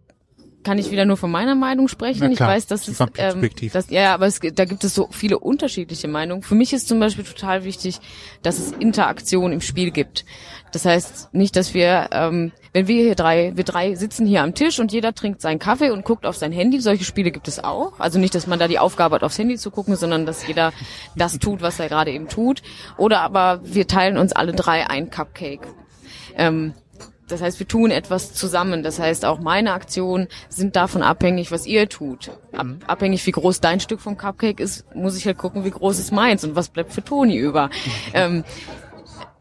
kann ich wieder nur von meiner Meinung sprechen. Ich weiß, dass es, ähm, dass, ja, aber es, da gibt es so viele unterschiedliche Meinungen. Für mich ist zum Beispiel total wichtig, dass es Interaktion im Spiel gibt. Das heißt nicht, dass wir, ähm, wenn wir hier drei, wir drei sitzen hier am Tisch und jeder trinkt seinen Kaffee und guckt auf sein Handy. Solche Spiele gibt es auch. Also nicht, dass man da die Aufgabe hat, aufs Handy zu gucken, sondern dass jeder das tut, was er gerade eben tut. Oder aber wir teilen uns alle drei ein Cupcake. Ähm, das heißt, wir tun etwas zusammen. Das heißt, auch meine Aktionen sind davon abhängig, was ihr tut. Ab, mhm. abhängig, wie groß dein Stück vom Cupcake ist, muss ich halt gucken, wie groß ist meins und was bleibt für Toni über. ähm,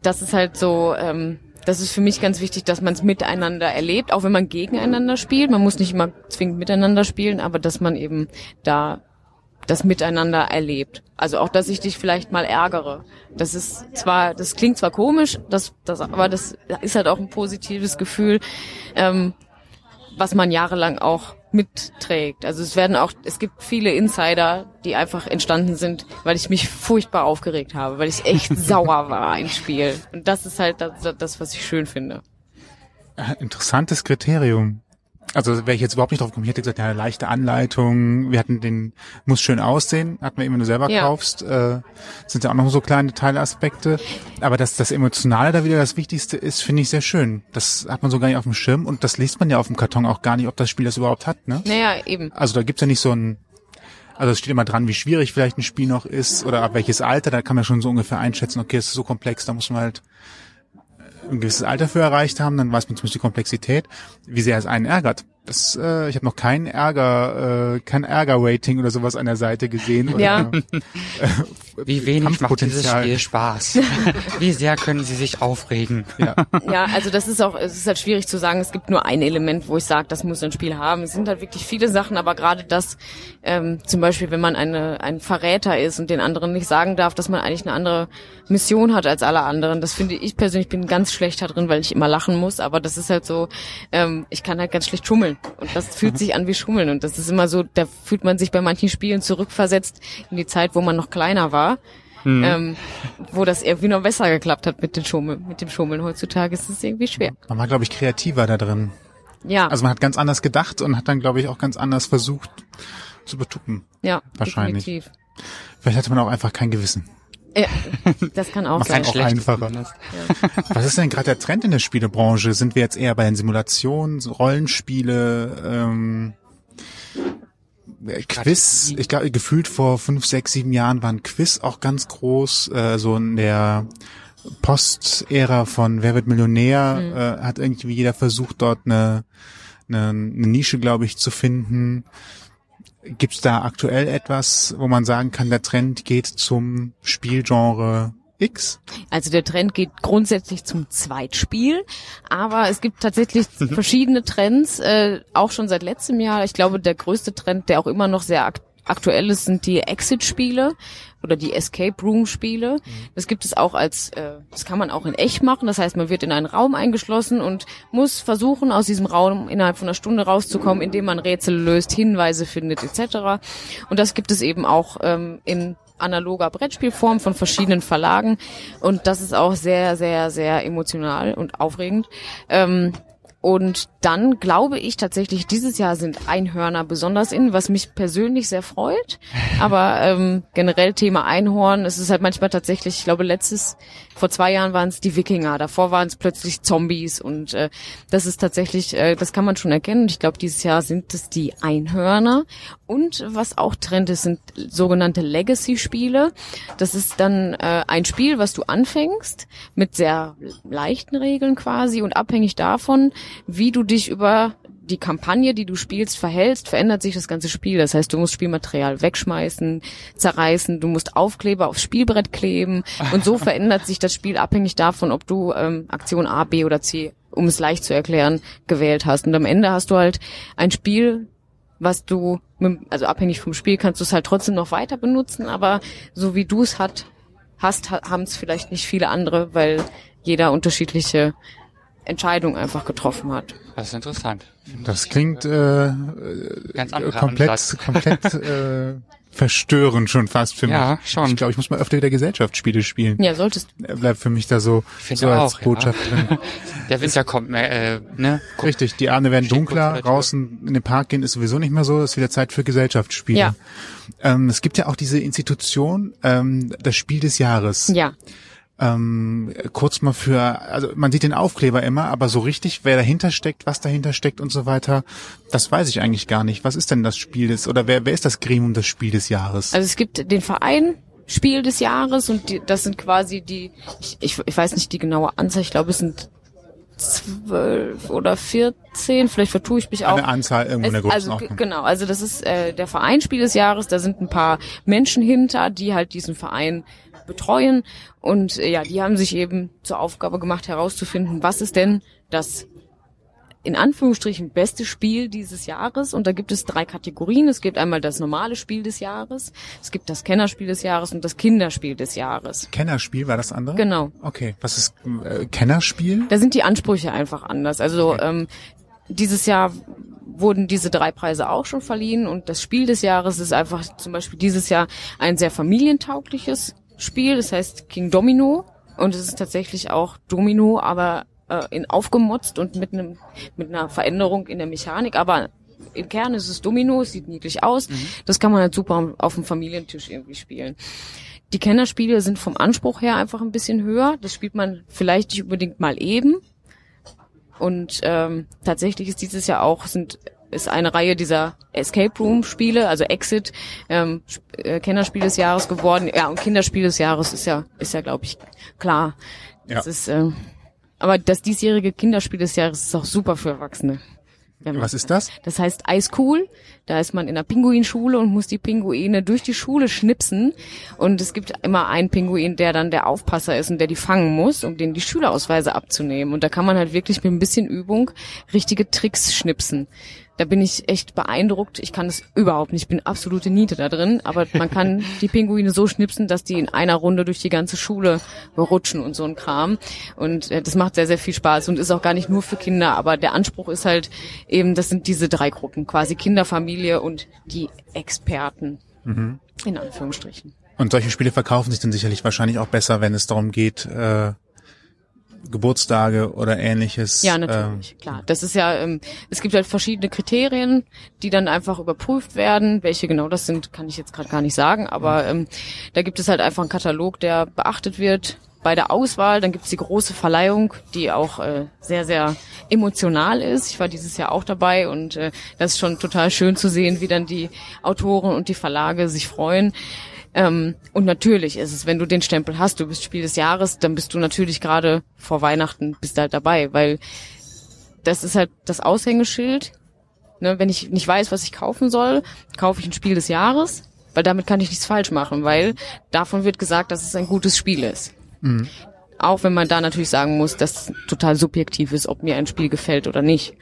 das ist halt so, ähm, das ist für mich ganz wichtig, dass man es miteinander erlebt, auch wenn man gegeneinander spielt. Man muss nicht immer zwingend miteinander spielen, aber dass man eben da das Miteinander erlebt. Also auch, dass ich dich vielleicht mal ärgere. Das ist zwar, das klingt zwar komisch, das, das, aber das ist halt auch ein positives Gefühl, ähm, was man jahrelang auch mitträgt. Also es werden auch, es gibt viele Insider, die einfach entstanden sind, weil ich mich furchtbar aufgeregt habe, weil ich echt sauer war ein Spiel. Und das ist halt das, das was ich schön finde. Interessantes Kriterium. Also wäre ich jetzt überhaupt nicht drauf gekommen, ich hätte gesagt, ja, eine leichte Anleitung, wir hatten den, muss schön aussehen, hat man eben, wenn du selber ja. kaufst, äh, sind ja auch noch so kleine Teilaspekte. Aber dass das Emotionale da wieder das Wichtigste ist, finde ich sehr schön. Das hat man so gar nicht auf dem Schirm und das liest man ja auf dem Karton auch gar nicht, ob das Spiel das überhaupt hat, ne? Naja, eben. Also da gibt's ja nicht so ein, also es steht immer dran, wie schwierig vielleicht ein Spiel noch ist oder ab welches Alter, da kann man schon so ungefähr einschätzen, okay, es ist so komplex, da muss man halt ein gewisses Alter für erreicht haben, dann weiß man zumindest die Komplexität, wie sehr es einen ärgert. Das, äh, ich habe noch keinen Ärger, äh, kein Ärger-Rating oder sowas an der Seite gesehen. Oder, ja. Äh, wie wenig macht dieses Spiel Spaß? wie sehr können Sie sich aufregen? Ja. ja, also das ist auch, es ist halt schwierig zu sagen, es gibt nur ein Element, wo ich sage, das muss ein Spiel haben. Es sind halt wirklich viele Sachen, aber gerade das, ähm, zum Beispiel, wenn man eine, ein Verräter ist und den anderen nicht sagen darf, dass man eigentlich eine andere Mission hat als alle anderen, das finde ich persönlich, bin ganz schlecht da drin, weil ich immer lachen muss, aber das ist halt so, ähm, ich kann halt ganz schlecht schummeln Schummeln. Und das fühlt sich an wie Schummeln. Und das ist immer so, da fühlt man sich bei manchen Spielen zurückversetzt in die Zeit, wo man noch kleiner war. Mhm. Ähm, wo das irgendwie noch besser geklappt hat mit, den Schummeln, mit dem Schummeln. Heutzutage ist es irgendwie schwer. Man war, glaube ich, kreativer da drin. Ja. Also man hat ganz anders gedacht und hat dann, glaube ich, auch ganz anders versucht zu betuppen. Ja, wahrscheinlich. Definitiv. Vielleicht hatte man auch einfach kein Gewissen. Ja, das kann auch Macht sein. Auch einfacher. Ja. Was ist denn gerade der Trend in der Spielebranche? Sind wir jetzt eher bei den Simulationen, Rollenspiele, ähm, Quiz? Ich glaube, gefühlt vor fünf, sechs, sieben Jahren war ein Quiz auch ganz groß. Äh, so in der Post-Ära von Wer wird Millionär mhm. äh, hat irgendwie jeder versucht, dort eine, eine, eine Nische, glaube ich, zu finden. Gibt es da aktuell etwas, wo man sagen kann, der Trend geht zum Spielgenre X? Also der Trend geht grundsätzlich zum Zweitspiel, aber es gibt tatsächlich mhm. verschiedene Trends, äh, auch schon seit letztem Jahr. Ich glaube, der größte Trend, der auch immer noch sehr aktiv aktuelles sind die Exit-Spiele oder die Escape Room-Spiele. Das gibt es auch als, äh, das kann man auch in echt machen. Das heißt, man wird in einen Raum eingeschlossen und muss versuchen, aus diesem Raum innerhalb von einer Stunde rauszukommen, indem man Rätsel löst, Hinweise findet etc. Und das gibt es eben auch ähm, in analoger Brettspielform von verschiedenen Verlagen und das ist auch sehr, sehr, sehr emotional und aufregend. Ähm, und dann glaube ich tatsächlich, dieses Jahr sind Einhörner besonders in, was mich persönlich sehr freut. Aber ähm, generell Thema Einhorn, es ist halt manchmal tatsächlich, ich glaube letztes, vor zwei Jahren waren es die Wikinger, davor waren es plötzlich Zombies und äh, das ist tatsächlich, äh, das kann man schon erkennen. Ich glaube, dieses Jahr sind es die Einhörner. Und was auch Trend ist, sind sogenannte Legacy-Spiele. Das ist dann äh, ein Spiel, was du anfängst mit sehr leichten Regeln quasi und abhängig davon, wie du dich über die Kampagne, die du spielst, verhältst, verändert sich das ganze Spiel. Das heißt, du musst Spielmaterial wegschmeißen, zerreißen, du musst Aufkleber aufs Spielbrett kleben und so verändert sich das Spiel abhängig davon, ob du ähm, Aktion A, B oder C, um es leicht zu erklären, gewählt hast. Und am Ende hast du halt ein Spiel, was du, also abhängig vom Spiel kannst du es halt trotzdem noch weiter benutzen, aber so wie du es hat, hast, haben es vielleicht nicht viele andere, weil jeder unterschiedliche Entscheidung einfach getroffen hat. Das ist interessant. Das klingt äh, Ganz anderer komplett, Ansatz. komplett äh, verstörend schon fast für mich. Ja, schon. Ich glaube, ich muss mal öfter wieder Gesellschaftsspiele spielen. Ja, solltest du. Er bleibt für mich da so, so als auch, ja. Botschaft drin. Der Winter kommt, äh, ne? Richtig, die Abende werden Steht dunkler, draußen in den Park gehen ist sowieso nicht mehr so, es ist wieder Zeit für Gesellschaftsspiele. Ja. Ähm, es gibt ja auch diese Institution, ähm, das Spiel des Jahres. Ja. Ähm, kurz mal für, also man sieht den Aufkleber immer, aber so richtig, wer dahinter steckt, was dahinter steckt und so weiter, das weiß ich eigentlich gar nicht. Was ist denn das Spiel des, oder wer, wer ist das Gremium des Spiel des Jahres? Also es gibt den Verein Spiel des Jahres und die, das sind quasi die, ich, ich, ich weiß nicht die genaue Anzahl, ich glaube es sind zwölf oder vierzehn, vielleicht vertue ich mich auch. Eine Anzahl irgendwo in der Es- also genau, also das ist äh, der Verein Spiel des Jahres, da sind ein paar Menschen hinter, die halt diesen Verein betreuen und äh, ja, die haben sich eben zur Aufgabe gemacht herauszufinden, was ist denn das in Anführungsstrichen beste Spiel dieses Jahres und da gibt es drei Kategorien. Es gibt einmal das normale Spiel des Jahres, es gibt das Kennerspiel des Jahres und das Kinderspiel des Jahres. Kennerspiel war das andere? Genau. Okay, was ist äh, Kennerspiel? Da sind die Ansprüche einfach anders. Also ähm, dieses Jahr wurden diese drei Preise auch schon verliehen und das Spiel des Jahres ist einfach zum Beispiel dieses Jahr ein sehr familientaugliches Spiel. Das heißt King Domino und es ist tatsächlich auch Domino, aber äh, in aufgemotzt und mit einem mit einer Veränderung in der Mechanik, aber im Kern ist es Domino, es sieht niedlich aus. Das kann man halt super auf dem Familientisch irgendwie spielen. Die Kennerspiele sind vom Anspruch her einfach ein bisschen höher. Das spielt man vielleicht nicht unbedingt mal eben. Und ähm, tatsächlich ist dieses Jahr auch sind ist eine Reihe dieser Escape Room Spiele, also Exit ähm, äh, Kennerspiel des Jahres geworden. Ja und Kinderspiel des Jahres ist ja ist ja glaube ich klar. Ja. Das ist äh, aber das diesjährige Kinderspiel des Jahres ist auch super für Erwachsene. Was ist das? das heißt Ice Cool. Da ist man in der Pinguinschule und muss die Pinguine durch die Schule schnipsen. Und es gibt immer einen Pinguin, der dann der Aufpasser ist und der die fangen muss, um denen die Schülerausweise abzunehmen. Und da kann man halt wirklich mit ein bisschen Übung richtige Tricks schnipsen. Da bin ich echt beeindruckt. Ich kann das überhaupt nicht. Ich bin absolute Niete da drin. Aber man kann die Pinguine so schnipsen, dass die in einer Runde durch die ganze Schule rutschen und so ein Kram. Und äh, das macht sehr, sehr viel Spaß und ist auch gar nicht nur für Kinder. Aber der Anspruch ist halt eben, das sind diese drei Gruppen, quasi Kinder, Familie und die Experten. In Anführungsstrichen. Und solche Spiele verkaufen sich dann sicherlich wahrscheinlich auch besser, wenn es darum geht, äh, Geburtstage oder ähnliches. Ja, natürlich, klar. Das ist ja, ähm, es gibt halt verschiedene Kriterien, die dann einfach überprüft werden. Welche genau das sind, kann ich jetzt gerade gar nicht sagen, aber ähm, da gibt es halt einfach einen Katalog, der beachtet wird bei der Auswahl. Dann gibt es die große Verleihung, die auch äh, sehr, sehr emotional ist. Ich war dieses Jahr auch dabei und äh, das ist schon total schön zu sehen, wie dann die Autoren und die Verlage sich freuen. Ähm, und natürlich ist es, wenn du den Stempel hast, du bist Spiel des Jahres, dann bist du natürlich gerade vor Weihnachten bist halt dabei, weil das ist halt das Aushängeschild. Ne, wenn ich nicht weiß, was ich kaufen soll, kaufe ich ein Spiel des Jahres, weil damit kann ich nichts falsch machen, weil davon wird gesagt, dass es ein gutes Spiel ist. Auch wenn man da natürlich sagen muss, dass es total subjektiv ist, ob mir ein Spiel gefällt oder nicht.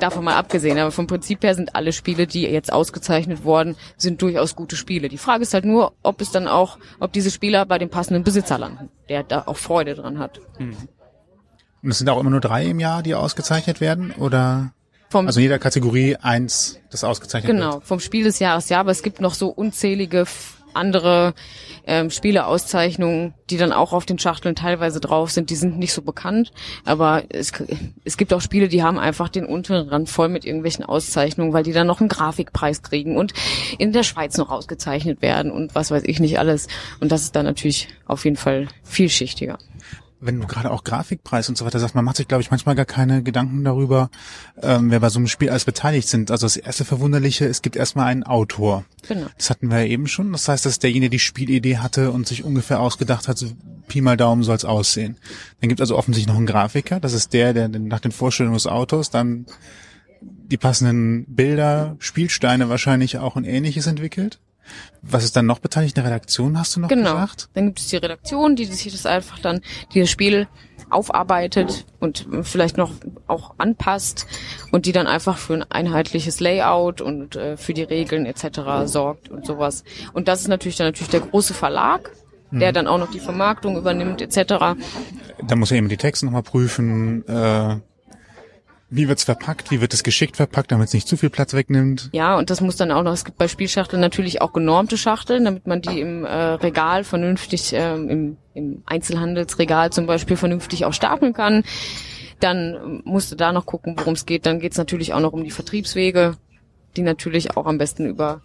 Davon mal abgesehen, aber vom Prinzip her sind alle Spiele, die jetzt ausgezeichnet wurden, sind durchaus gute Spiele. Die Frage ist halt nur, ob es dann auch, ob diese Spieler bei dem passenden Besitzer landen, der da auch Freude dran hat. Und es sind auch immer nur drei im Jahr, die ausgezeichnet werden? Oder? Vom, Also in jeder Kategorie eins, das ausgezeichnet wird? genau, vom Spiel des Jahres, ja, aber es gibt noch so unzählige andere ähm, Spieleauszeichnungen, die dann auch auf den Schachteln teilweise drauf sind. Die sind nicht so bekannt, aber es, es gibt auch Spiele, die haben einfach den unteren Rand voll mit irgendwelchen Auszeichnungen, weil die dann noch einen Grafikpreis kriegen und in der Schweiz noch ausgezeichnet werden und was weiß ich nicht alles. Und das ist dann natürlich auf jeden Fall vielschichtiger. Wenn du gerade auch Grafikpreis und so weiter sagst, man macht sich, glaube ich, manchmal gar keine Gedanken darüber, ähm, wer bei so einem Spiel alles beteiligt sind. Also das erste Verwunderliche, es gibt erstmal einen Autor. Genau. Das hatten wir ja eben schon. Das heißt, dass derjenige die Spielidee hatte und sich ungefähr ausgedacht hat, so Pi mal Daumen soll es aussehen. Dann gibt es also offensichtlich noch einen Grafiker. Das ist der, der nach den Vorstellungen des Autors dann die passenden Bilder, Spielsteine wahrscheinlich auch und ähnliches entwickelt. Was ist dann noch beteiligt? Eine Redaktion hast du noch Genau. gesagt? Dann gibt es die Redaktion, die sich das einfach dann, die das Spiel aufarbeitet und vielleicht noch auch anpasst und die dann einfach für ein einheitliches Layout und äh, für die Regeln etc. sorgt und sowas. Und das ist natürlich dann natürlich der große Verlag, der dann auch noch die Vermarktung übernimmt etc. Da muss er eben die Texte nochmal prüfen. Äh, wie wird's verpackt? Wie wird es geschickt verpackt, damit es nicht zu viel Platz wegnimmt? Ja, und das muss dann auch noch, es gibt bei Spielschachteln natürlich auch genormte Schachteln, damit man die im äh, Regal vernünftig, ähm, im, im Einzelhandelsregal zum Beispiel vernünftig auch stapeln kann. Dann musst du da noch gucken, worum es geht. Dann geht's natürlich auch noch um die Vertriebswege, die natürlich auch am besten über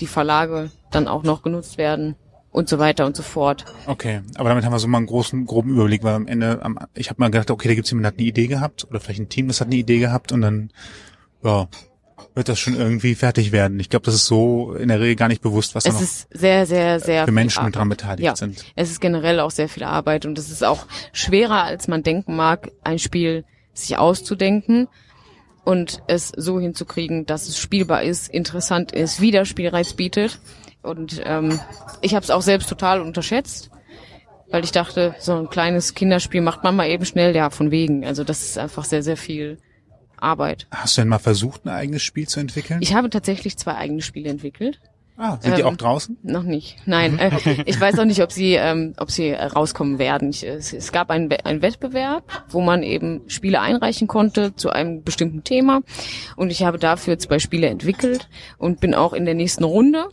die Verlage dann auch noch genutzt werden und so weiter und so fort. Okay, aber damit haben wir so mal einen großen, groben Überblick, weil am Ende, am, ich habe mal gedacht, okay, da gibt's jemanden, der hat eine Idee gehabt oder vielleicht ein Team, das hat eine Idee gehabt und dann, ja, wird das schon irgendwie fertig werden. Ich glaube, das ist so in der Regel gar nicht bewusst, was da Es noch ist sehr, sehr, sehr für Menschen Arbeit. dran beteiligt ja. sind. Es ist generell auch sehr viel Arbeit und es ist auch schwerer, als man denken mag, ein Spiel sich auszudenken und es so hinzukriegen, dass es spielbar ist, interessant ist, wieder Spielreiz bietet. Und ähm, ich habe es auch selbst total unterschätzt, weil ich dachte, so ein kleines Kinderspiel macht man mal eben schnell, ja, von wegen. Also das ist einfach sehr, sehr viel Arbeit. Hast du denn mal versucht, ein eigenes Spiel zu entwickeln? Ich habe tatsächlich zwei eigene Spiele entwickelt. ah, sind die ähm, auch draußen? Noch nicht. Nein, äh, ich weiß auch nicht, ob sie, ähm, ob sie äh, rauskommen werden. Ich, es, es gab einen, einen Wettbewerb, wo man eben Spiele einreichen konnte zu einem bestimmten Thema. Und ich habe dafür zwei Spiele entwickelt und bin auch in der nächsten Runde.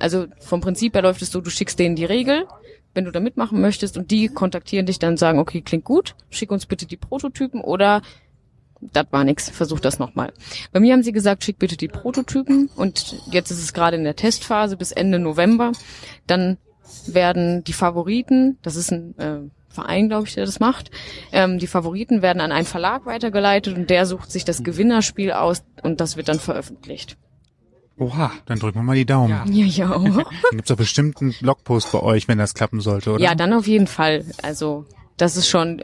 Also vom Prinzip her läuft es so, du schickst denen die Regel, wenn du da mitmachen möchtest und die kontaktieren dich dann und sagen, okay, klingt gut, schick uns bitte die Prototypen oder das war nix, versuch das nochmal. Bei mir haben sie gesagt, schick bitte die Prototypen und jetzt ist es gerade in der Testphase bis Ende November. Dann werden die Favoriten, das ist ein äh, Verein, glaube ich, der das macht, ähm, die Favoriten werden an einen Verlag weitergeleitet und der sucht sich das Gewinnerspiel aus und das wird dann veröffentlicht. Oha. Dann drücken wir mal die Daumen. Ja. Ja, ja. auch. Dann gibt's doch bestimmt einen Blogpost bei euch, wenn das klappen sollte, oder? ja, dann auf jeden Fall. Also das ist schon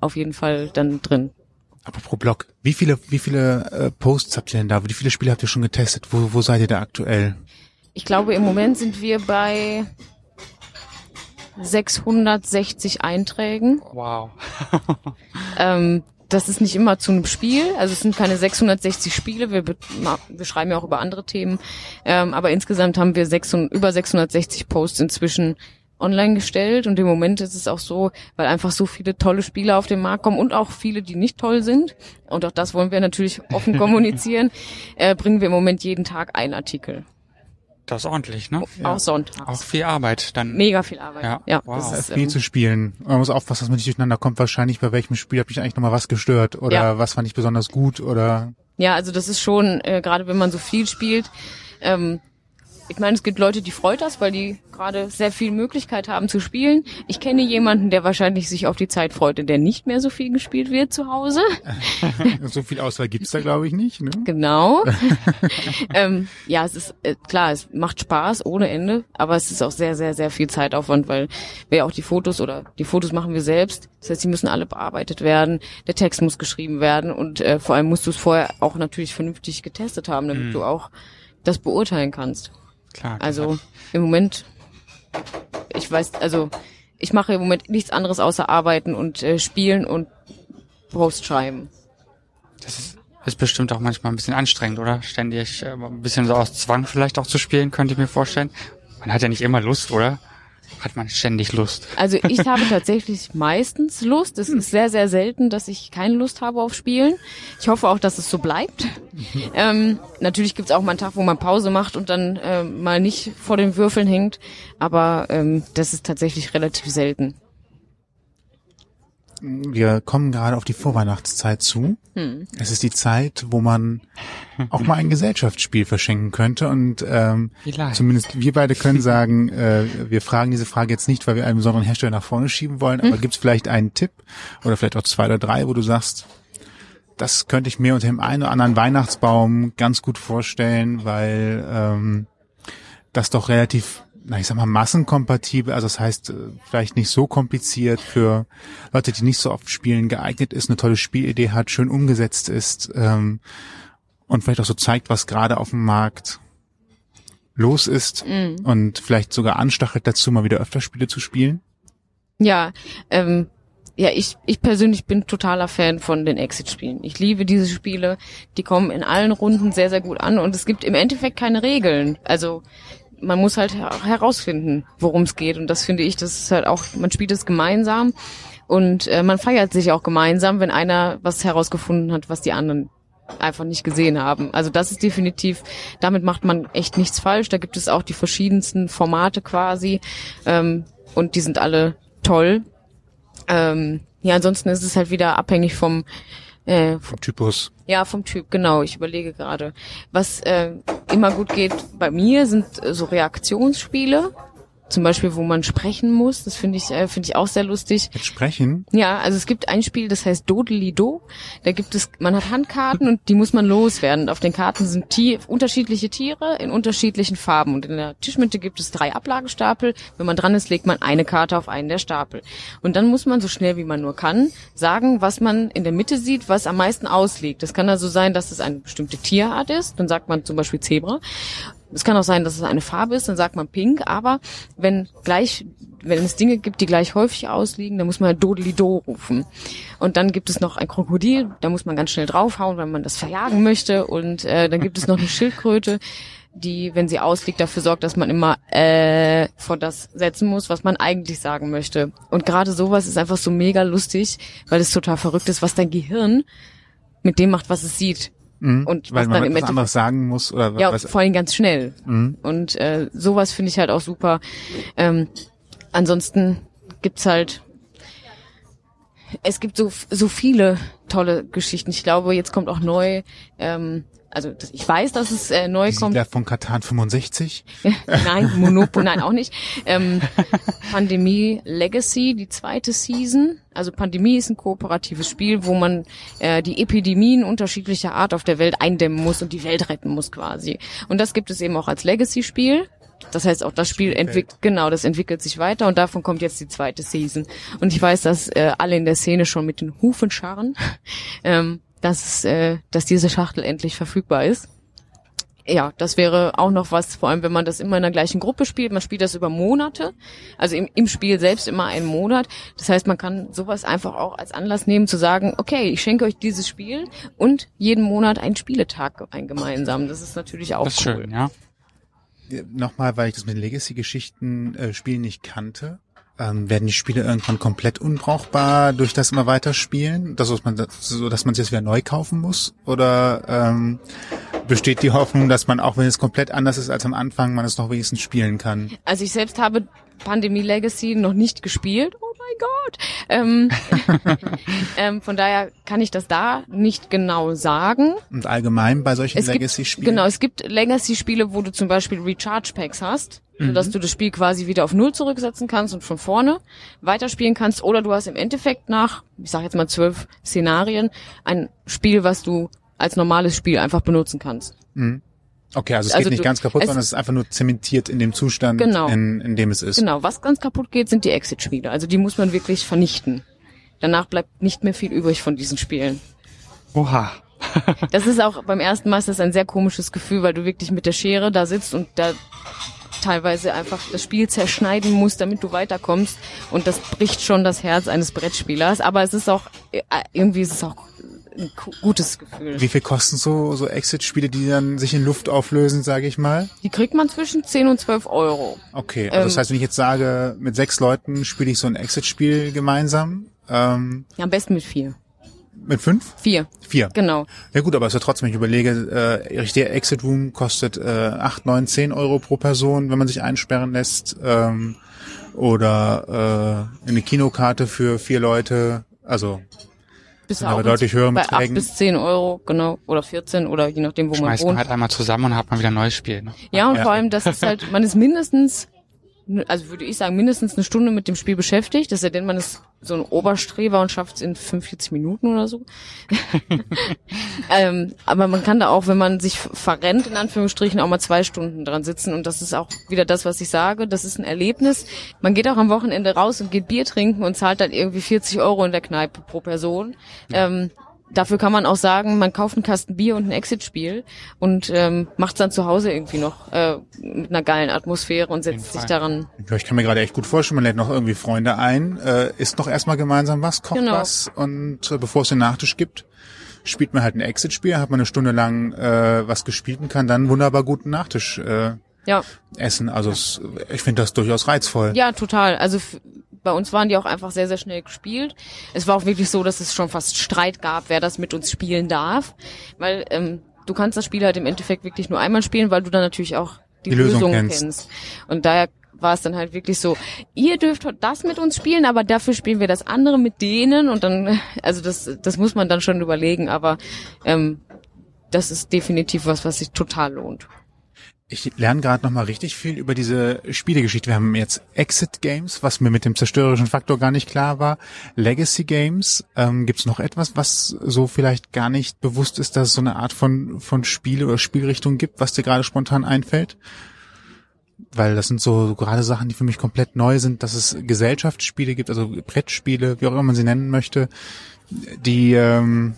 auf jeden Fall dann drin. Apropos Blog, wie viele, wie viele äh, Posts habt ihr denn da? Wie viele Spiele habt ihr schon getestet? Wo, wo seid ihr da aktuell? Ich glaube, im Moment sind wir bei 660 Einträgen. Wow. Ähm, das ist nicht immer zu einem Spiel, also es sind keine 660 Spiele, wir, wir schreiben ja auch über andere Themen, ähm, aber insgesamt haben wir 600, über 660 Posts inzwischen online gestellt. Und im Moment ist es auch so, weil einfach so viele tolle Spiele auf den Markt kommen und auch viele, die nicht toll sind. Und auch das wollen wir natürlich offen kommunizieren, äh, bringen wir im Moment jeden Tag einen Artikel, Das ist ordentlich, ne? auch sonntags. Auch viel Arbeit dann. Mega viel Arbeit. Ja, Ja, wow. das ist, viel ähm, zu spielen. Man muss aufpassen, dass man nicht durcheinander kommt. Wahrscheinlich bei welchem Spiel hat mich eigentlich nochmal was gestört oder Ja. was fand ich besonders gut oder Ja, also das ist schon, äh, gerade wenn man so viel spielt, ähm, ich meine, es gibt Leute, die freut das, weil die gerade sehr viel Möglichkeit haben zu spielen. Ich kenne jemanden, der wahrscheinlich sich auf die Zeit freut, in der nicht mehr so viel gespielt wird zu Hause. so viel Auswahl gibt's da glaube ich nicht. Ne? Genau. ähm, ja, es ist äh, klar, es macht Spaß ohne Ende, aber es ist auch sehr, sehr, sehr viel Zeitaufwand, weil wir auch die Fotos oder die Fotos machen wir selbst. Das heißt, die müssen alle bearbeitet werden, der Text muss geschrieben werden und äh, vor allem musst du es vorher auch natürlich vernünftig getestet haben, damit du auch das beurteilen kannst. Klar. Also im Moment, ich weiß, also ich mache im Moment nichts anderes außer arbeiten und äh, spielen und Post schreiben. Das ist, ist bestimmt auch manchmal ein bisschen anstrengend, oder? Ständig äh, ein bisschen so aus Zwang vielleicht auch zu spielen, könnte ich mir vorstellen. Man hat ja nicht immer Lust, oder? Hat man ständig Lust? Also ich habe tatsächlich meistens Lust. Es ist sehr, sehr selten, dass ich keine Lust habe auf Spielen. Ich hoffe auch, dass es so bleibt. Ähm, natürlich gibt's auch mal einen Tag, wo man Pause macht und dann äh, mal nicht vor den Würfeln hängt. Aber ähm, das ist tatsächlich relativ selten. Wir kommen gerade auf die Vorweihnachtszeit zu. Hm. Es ist die Zeit, wo man auch mal ein Gesellschaftsspiel verschenken könnte. Und ähm, Vielleicht. zumindest wir beide können sagen, äh, wir fragen diese Frage jetzt nicht, weil wir einen besonderen Hersteller nach vorne schieben wollen, aber gibt es vielleicht einen Tipp oder vielleicht auch zwei oder drei, wo du sagst, das könnte ich mir unter dem einen oder anderen Weihnachtsbaum ganz gut vorstellen, weil ähm, das doch relativ, na ich sag mal, massenkompatibel, also das heißt, äh, vielleicht nicht so kompliziert für Leute, die nicht so oft spielen, geeignet ist, eine tolle Spielidee hat, schön umgesetzt ist ähm, und vielleicht auch so zeigt, was gerade auf dem Markt los ist und vielleicht sogar anstachelt dazu, mal wieder öfter Spiele zu spielen. Ja, ähm, ja, ich, ich persönlich bin totaler Fan von den Exit-Spielen. Ich liebe diese Spiele. Die kommen in allen Runden sehr, sehr gut an und es gibt im Endeffekt keine Regeln. Also man muss halt her herausfinden, worum es geht. Und das finde ich, das ist halt auch, man spielt es gemeinsam und äh, man feiert sich auch gemeinsam, wenn einer was herausgefunden hat, was die anderen einfach nicht gesehen haben. Also das ist definitiv, damit macht man echt nichts falsch. Da gibt es auch die verschiedensten Formate quasi ähm, und die sind alle toll. Ähm, ja, ansonsten ist es halt wieder abhängig vom äh, Vom Typus. ja, vom Typ, genau. Ich überlege gerade. Was äh, immer gut geht bei mir sind äh, so Reaktionsspiele. Zum Beispiel, wo man sprechen muss. Das finde ich, äh, finde ich auch sehr lustig. Mit Sprechen. Ja, also es gibt ein Spiel, das heißt Dodelido. Da gibt es, man hat Handkarten und die muss man loswerden. Und auf den Karten sind Tier, unterschiedliche Tiere in unterschiedlichen Farben. Und in der Tischmitte gibt es drei Ablagestapel. Wenn man dran ist, legt man eine Karte auf einen der Stapel. Und dann muss man so schnell wie man nur kann sagen, was man in der Mitte sieht, was am meisten ausliegt. Das kann also sein, dass es eine bestimmte Tierart ist. Dann sagt man zum Beispiel Zebra. Es kann auch sein, dass es eine Farbe ist, dann sagt man pink, aber wenn gleich, wenn es Dinge gibt, die gleich häufig ausliegen, dann muss man halt Dodelido rufen. Und dann gibt es noch ein Krokodil, da muss man ganz schnell draufhauen, wenn man das verjagen möchte. Und äh, dann gibt es noch eine Schildkröte, die, wenn sie ausliegt, dafür sorgt, dass man immer äh, vor das setzen muss, was man eigentlich sagen möchte. Und gerade sowas ist einfach so mega lustig, weil es total verrückt ist, was dein Gehirn mit dem macht, was es sieht. Mhm. Und Weil was man dann im etwas Endeffekt anderes sagen muss oder ja, was. vor allem ganz schnell. Mhm. Und äh, sowas finde ich halt auch super. Ähm, ansonsten gibt's halt, es gibt so so viele tolle Geschichten. Ich glaube, jetzt kommt auch neu. Ähm, also das, ich weiß, dass es äh, neu Die kommt. Siedler von Katan 65. nein, Monopoly, nein, auch nicht. Ähm, Pandemie Legacy, die zweite Season. Also Pandemie ist ein kooperatives Spiel, wo man äh, die Epidemien unterschiedlicher Art auf der Welt eindämmen muss und die Welt retten muss quasi. Und das gibt es eben auch als Legacy-Spiel. Das heißt, auch das Spiel entwickelt, genau, das entwickelt sich weiter und davon kommt jetzt die zweite Season. Und ich weiß, dass äh, alle in der Szene schon mit den Hufen scharren, ähm, dass, äh, dass diese Schachtel endlich verfügbar ist. Ja, das wäre auch noch was, vor allem wenn man das immer in der gleichen Gruppe spielt. Man spielt das über Monate, also im, im Spiel selbst immer einen Monat. Das heißt, man kann sowas einfach auch als Anlass nehmen zu sagen, okay, ich schenke euch dieses Spiel und jeden Monat einen Spieletag ein gemeinsam. Das ist natürlich auch Das ist cool. schön, ja. Nochmal, weil ich das mit Legacy-Geschichten äh, Spielen nicht kannte. Ähm, werden die Spiele irgendwann komplett unbrauchbar durch das immer weiterspielen, das, was man, so dass man es jetzt wieder neu kaufen muss? Oder ähm, besteht die Hoffnung, dass man, auch wenn es komplett anders ist als am Anfang, man es noch wenigstens spielen kann? Also ich selbst habe Pandemie Legacy noch nicht gespielt. Oh mein Gott. Ähm, ähm, von daher kann ich das da nicht genau sagen. Und allgemein bei solchen Legacy-Spielen? genau, es gibt Legacy-Spiele, wo du zum Beispiel Recharge Packs hast, sodass du das Spiel quasi wieder auf Null zurücksetzen kannst und von vorne weiterspielen kannst. Oder du hast im Endeffekt nach, ich sag jetzt mal zwölf Szenarien, ein Spiel, was du als normales Spiel einfach benutzen kannst. Okay, also es Also geht nicht du- ganz kaputt, es- sondern es ist einfach nur zementiert in dem Zustand, Genau. in, in dem es ist. Genau, was ganz kaputt geht, sind die Exit-Spiele. Also die muss man wirklich vernichten. Danach bleibt nicht mehr viel übrig von diesen Spielen. Oha. Das ist auch beim ersten Mal ist das ein sehr komisches Gefühl, weil du wirklich mit der Schere da sitzt und da teilweise einfach das Spiel zerschneiden musst, damit du weiterkommst. Und das bricht schon das Herz eines Brettspielers. Aber es ist auch, äh, irgendwie ist es auch ein gu- gutes Gefühl. Wie viel kosten so, so Exit-Spiele, die dann sich in Luft auflösen, sage ich mal? Die kriegt man zwischen 10 und 12 Euro. Okay, also das Ähm, heißt, wenn ich jetzt sage, mit sechs Leuten spiele ich so ein Exit-Spiel gemeinsam, ähm, Ja, am besten mit vier. mit fünf? Vier, Vier. genau. Ja gut, aber es ist ja trotzdem, wenn ich überlege, äh, richtiger Exit Room kostet äh, 8, 9, 10 Euro pro Person, wenn man sich einsperren lässt. Ähm, oder äh, eine Kinokarte für vier Leute. Also Bis aber deutlich höheren bei acht Beträgen. bis 10 Euro, genau. Oder 14 oder je nachdem, wo man Schmeißt man wohnt. halt einmal zusammen und hat man wieder ein neues Spiel. Ne? Ja, und Ja. vor allem, das ist halt, man ist mindestens, also würde ich sagen, mindestens eine Stunde mit dem Spiel beschäftigt. Das ist ja denn, man ist so ein Oberstreber und schafft es in 45 Minuten oder so. ähm, aber man kann da auch, wenn man sich verrennt, in Anführungsstrichen, auch mal zwei Stunden dran sitzen. Und das ist auch wieder das, was ich sage. Das ist ein Erlebnis. Man geht auch am Wochenende raus und geht Bier trinken und zahlt dann irgendwie 40 Euro in der Kneipe pro Person. Ähm, Dafür kann man auch sagen, man kauft einen Kasten Bier und ein Exit-Spiel und ähm, macht dann zu Hause irgendwie noch äh, mit einer geilen Atmosphäre und setzt sich daran. ja, ich kann mir gerade echt gut vorstellen, man lädt noch irgendwie Freunde ein, äh, isst noch erstmal gemeinsam was, kocht Genau. was und äh, bevor es den Nachtisch gibt, spielt man halt ein Exit-Spiel, hat man eine Stunde lang äh, was gespielt und kann dann wunderbar guten Nachtisch äh, Ja, essen. Also es, ich finde das durchaus reizvoll. ja, total. Also bei uns waren die auch einfach sehr, sehr schnell gespielt. Es war auch wirklich so, dass es schon fast Streit gab, wer das mit uns spielen darf, weil ähm, du kannst das Spiel halt im Endeffekt wirklich nur einmal spielen, weil du dann natürlich auch die, Die Lösung Lösung kennst. kennst. Und daher war es dann halt wirklich so, ihr dürft das mit uns spielen, aber dafür spielen wir das andere mit denen und dann, also das, das muss man dann schon überlegen, aber ähm, das ist definitiv was, was sich total lohnt. Ich lerne gerade noch mal richtig viel über diese Spielegeschichte. Wir haben jetzt Exit Games, was mir mit dem zerstörerischen Faktor gar nicht klar war. Legacy Games. Ähm, Gibt es noch etwas, was so vielleicht gar nicht bewusst ist, dass es so eine Art von von Spiele oder Spielrichtung gibt, was dir gerade spontan einfällt? Weil das sind so, so gerade Sachen, die für mich komplett neu sind, dass es Gesellschaftsspiele gibt, also Brettspiele, wie auch immer man sie nennen möchte, die ähm,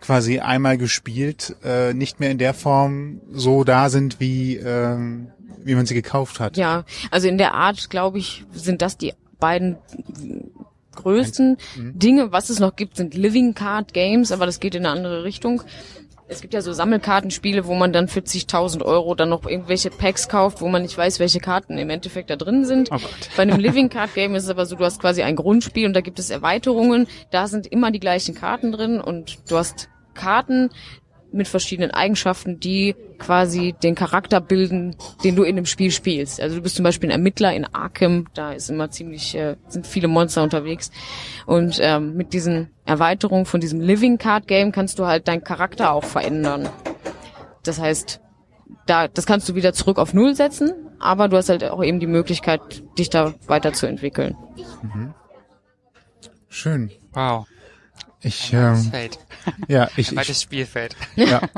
quasi einmal gespielt, äh, nicht mehr in der Form so da sind, wie, ähm, wie man sie gekauft hat. Ja, also in der Art, glaube ich, sind das die beiden größten Dinge. Was es noch gibt, sind Living Card Games, aber das geht in eine andere Richtung. Es gibt ja so Sammelkartenspiele, wo man dann für zigtausend Euro dann noch irgendwelche Packs kauft, wo man nicht weiß, welche Karten im Endeffekt da drin sind. Oh. Bei einem Living Card Game ist es aber so, du hast quasi ein Grundspiel und da gibt es Erweiterungen. Da sind immer die gleichen Karten drin und du hast Karten mit verschiedenen Eigenschaften, die quasi den Charakter bilden, den du in dem Spiel spielst. Also du bist zum Beispiel ein Ermittler in Arkham, da ist immer ziemlich, äh, sind viele Monster unterwegs. Und ähm, mit diesen Erweiterungen von diesem Living Card Game kannst du halt deinen Charakter auch verändern. Das heißt, da, das kannst du wieder zurück auf Null setzen, aber du hast halt auch eben die Möglichkeit, dich da weiterzuentwickeln. Schön. Wow. Ich, ähm, Feld. ja, ich, Ein ich, weites Spielfeld. ja.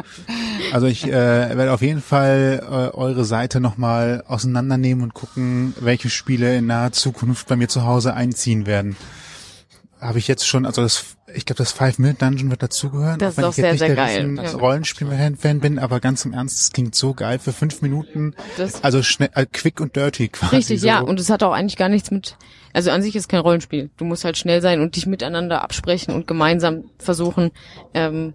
Also ich äh, werde auf jeden Fall äh, eure Seite nochmal auseinandernehmen und gucken, welche Spiele in naher Zukunft bei mir zu Hause einziehen werden. Habe ich jetzt schon, also das, ich glaube, das Five-Minute-Dungeon wird dazugehören. Das ist auch ich sehr, sehr geil. Ja. Rollenspiel-Fan bin, aber ganz im Ernst, es klingt so geil für fünf Minuten. Das- also schnell, äh, quick und dirty quasi. Richtig, so. ja. Und es hat auch eigentlich gar nichts mit, also an sich ist kein Rollenspiel. Du musst halt schnell sein und dich miteinander absprechen und gemeinsam versuchen, ähm,